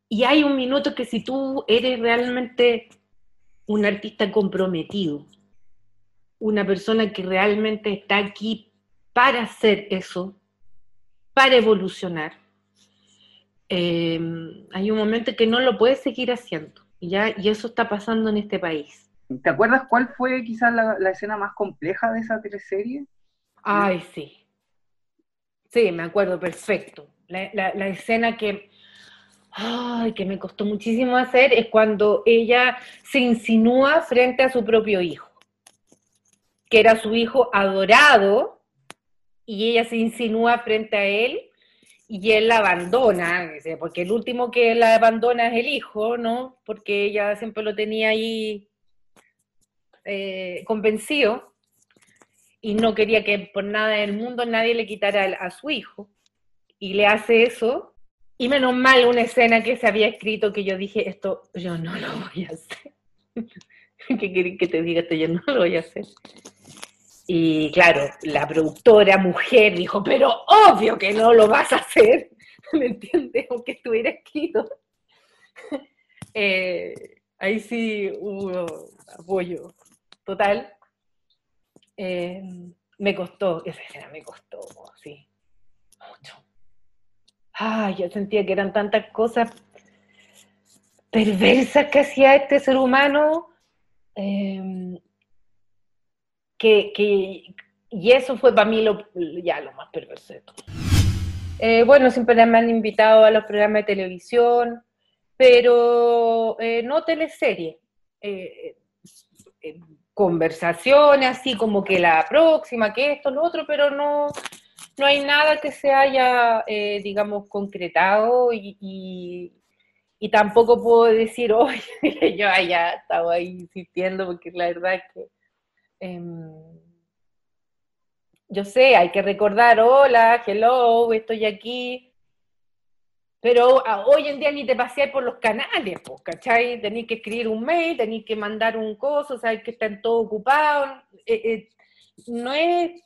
y, hay un minuto que si tú eres realmente un artista comprometido, una persona que realmente está aquí para hacer eso, para evolucionar, eh, hay un momento en que no lo puedes seguir haciendo. Y, ya, y eso está pasando en este país. ¿Te acuerdas cuál fue quizás la, escena más compleja de esa teleserie? Ay, sí. Sí, me acuerdo perfecto. La, escena que, ay, que me costó muchísimo hacer es cuando ella se insinúa frente a su propio hijo, que era su hijo adorado, y ella se insinúa frente a él y él la abandona, porque el último que la abandona es el hijo, ¿no? Porque ella siempre lo tenía ahí eh, convencido y no quería que por nada del mundo nadie le quitara a su hijo. Y le hace eso. Y menos mal una escena que se había escrito que yo dije, esto yo no lo voy a hacer. ¿Qué querés que te diga esto? Yo no lo voy a hacer. Y claro, la productora mujer dijo, pero obvio que no lo vas a hacer. ¿Me entiendes? Aunque estuviera escrito. Eh, ahí sí hubo apoyo total. Eh, me costó, esa escena me costó, sí, mucho. Ay, yo sentía que eran tantas cosas perversas que hacía este ser humano, eh, que, que- y eso fue para mí lo, ya lo más perverso de todo. Eh, bueno, siempre me han invitado a los programas de televisión, pero eh, no teleserie. Eh, conversaciones así como que la próxima, que esto, lo otro, pero no, no hay nada que se haya, eh, digamos, concretado y, y- tampoco puedo decir, hoy yo haya estado ahí insistiendo, porque la verdad es que em, yo sé, hay que recordar, hola, hello, estoy aquí, pero hoy en día ni te paseáis por los canales, pues, ¿cachai? Tenéis que escribir un mail, tenéis que mandar un coso, sabes que están todos ocupados. eh, eh, no es.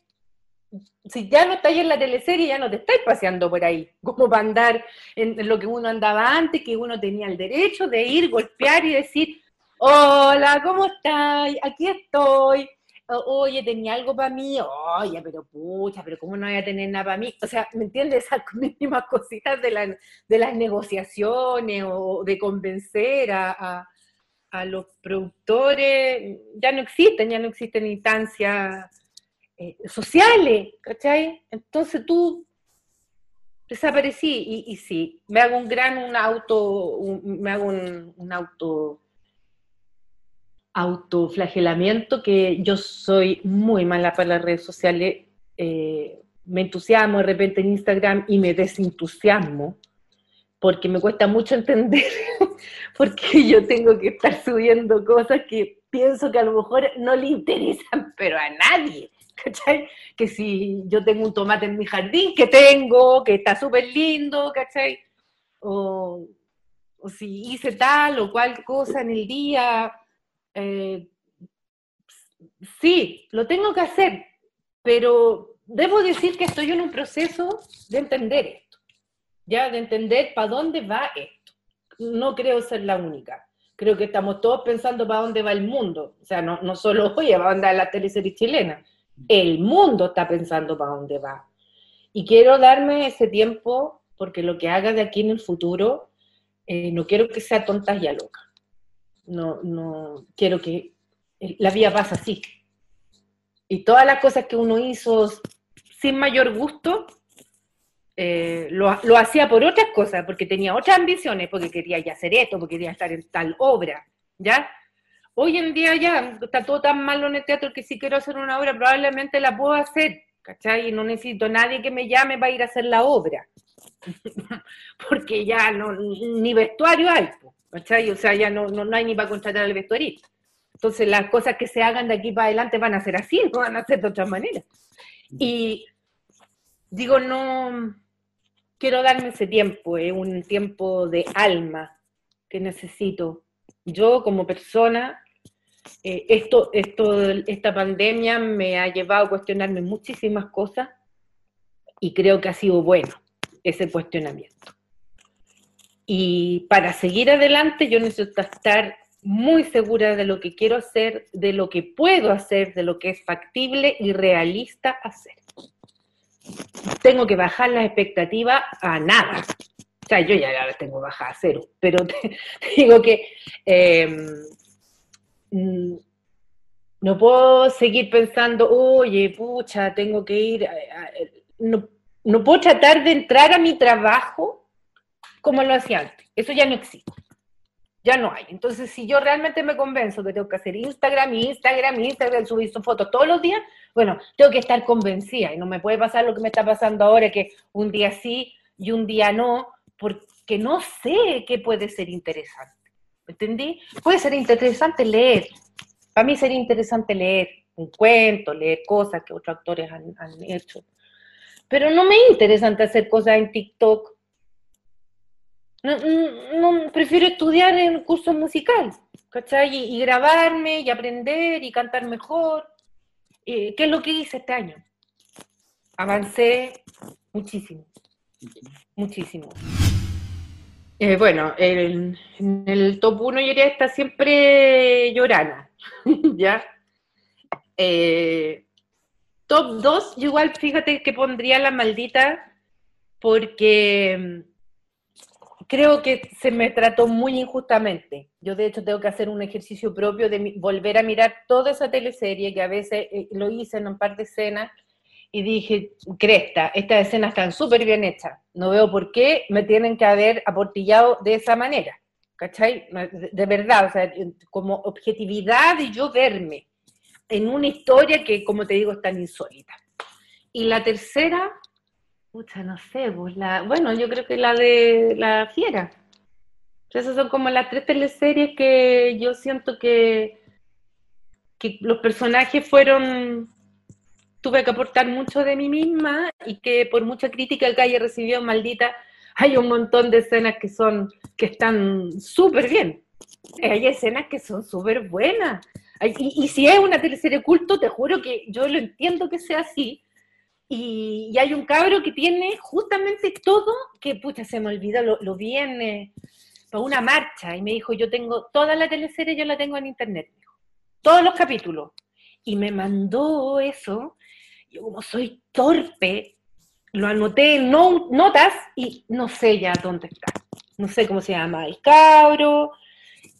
Si ya no estáis en la teleserie, ya no te estáis paseando por ahí, como para andar en lo que uno andaba antes, que uno tenía el derecho de ir, golpear y decir: Hola, ¿cómo estáis? Aquí estoy. Oye, tenía algo para mí. Oye, pero pucha, pero ¿cómo no voy a tener nada para mí? O sea, ¿me entiendes? Esas mínimas cositas de, la, de las negociaciones o de convencer a, a- los productores, ya no existen, ya no existen instancias eh, sociales, ¿cachai? Entonces tú desaparecí y, y sí, me hago un gran un auto, me hago un auto autoflagelamiento que yo soy muy mala para las redes sociales, eh, me entusiasmo de repente en Instagram y me desentusiasmo porque me cuesta mucho entender porque yo tengo que estar subiendo cosas que pienso que a lo mejor no le interesan, pero a nadie. ¿Cachai? Que si yo tengo un tomate en mi jardín, que tengo, que está súper lindo, ¿cachai? O, o si hice tal o cual cosa en el día, eh, sí, lo tengo que hacer, pero debo decir que estoy en un proceso de entender esto, ya de entender para dónde va esto. No creo ser la única. Creo que estamos todos pensando para dónde va el mundo. O sea, no, solo, oye, va a andar la teleserie chilena. El mundo está pensando para dónde va. Y quiero darme ese tiempo, porque lo que haga de aquí en el futuro, eh, no quiero que sea tontas y a loca. No, no, quiero que la vida pase así. Y todas las cosas que uno hizo sin mayor gusto, eh, lo, lo hacía por otras cosas, porque tenía otras ambiciones, porque quería ya hacer esto, porque quería estar en tal obra, ¿ya? Hoy en día ya está todo tan malo en el teatro que si quiero hacer una obra probablemente la puedo hacer, ¿cachai? Y no necesito nadie que me llame para ir a hacer la obra, porque ya no, ni vestuario hay, ¿cachai? O sea, ya no, hay ni para contratar al vestuarista. Entonces las cosas que se hagan de aquí para adelante van a ser así, no van a ser de otra manera. Y digo, no, quiero darme ese tiempo, es un tiempo de alma que necesito. Yo como persona, eh, esto, esto, esta pandemia me ha llevado a cuestionarme muchísimas cosas y creo que ha sido bueno ese cuestionamiento. Y para seguir adelante yo necesito estar muy segura de lo que quiero hacer, de lo que puedo hacer, de lo que es factible y realista hacer. Tengo que bajar las expectativas a nada, O sea, yo ya la tengo bajada a cero, pero digo que em, mm, no puedo seguir pensando, oye, pucha, tengo que ir, no puedo tratar de entrar a mi trabajo como lo hacía antes. Eso ya no existe. Ya no hay. Entonces, si yo realmente me convenzo que tengo que hacer Instagram, Instagram, Instagram, subir sus fotos todos los días, bueno, tengo que estar convencida y no me puede pasar lo que me está pasando ahora, que un día sí y un día no, porque no sé qué puede ser interesante. ¿Entendí? Puede ser interesante leer. Para mí sería interesante leer un cuento, leer cosas que otros actores han, hecho. Pero no me es interesante hacer cosas en TikTok. No, prefiero estudiar en curso musical, ¿cachai? Y, grabarme y aprender y cantar mejor. Eh, ¿Qué es lo que hice este año? Avancé muchísimo, muchísimo. Eh, bueno, en el top 1 yo está siempre Llorana, ¿ya? Eh, top 2, igual fíjate que pondría la maldita porque creo que se me trató muy injustamente. Yo de hecho tengo que hacer un ejercicio propio de volver a mirar toda esa teleserie que a veces eh, lo hice en un par de escenas y dije, cresta, estas escenas están súper bien hechas, no veo por qué me tienen que haber aportillado de esa manera, ¿cachai? De, verdad, o sea, como objetividad de yo verme en una historia que, como te digo, es tan insólita. Y la tercera, pucha, no sé, pues la, bueno, yo creo que la de la fiera. Esas son como las tres teleseries que yo siento que, que los personajes fueron tuve que aportar mucho de mí misma y que por mucha crítica que haya recibido, maldita, hay un montón de escenas que son, que están súper bien. Hay escenas que son súper buenas. Y, y, si es una teleserie culto, te juro que yo lo entiendo que sea así. Y, hay un cabro que tiene justamente todo, que pucha, se me olvida, lo, lo vi en eh, una marcha y me dijo, yo tengo toda la teleserie, yo la tengo en internet. Todos los capítulos. Y me mandó eso yo como soy torpe, lo anoté en notas y no sé ya dónde está. No sé cómo se llama el cabro.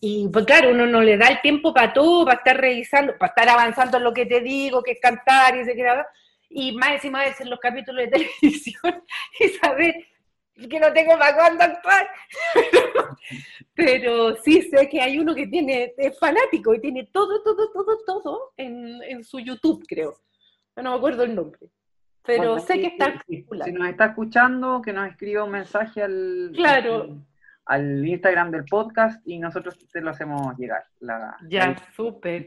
Y pues claro, uno no le da el tiempo para todo, para estar revisando, para estar avanzando en lo que te digo, que es cantar y se queda, y más encima de ser los capítulos de televisión y saber que no tengo para cuándo actuar. Pero, sí sé que hay uno que tiene, es fanático y tiene todo, todo, todo, todo en, en su YouTube, creo no me acuerdo el nombre. Pero sé que está si, si, nos está escuchando, que nos escriba un mensaje al, claro. al, Instagram del podcast y nosotros te lo hacemos llegar. ya, súper.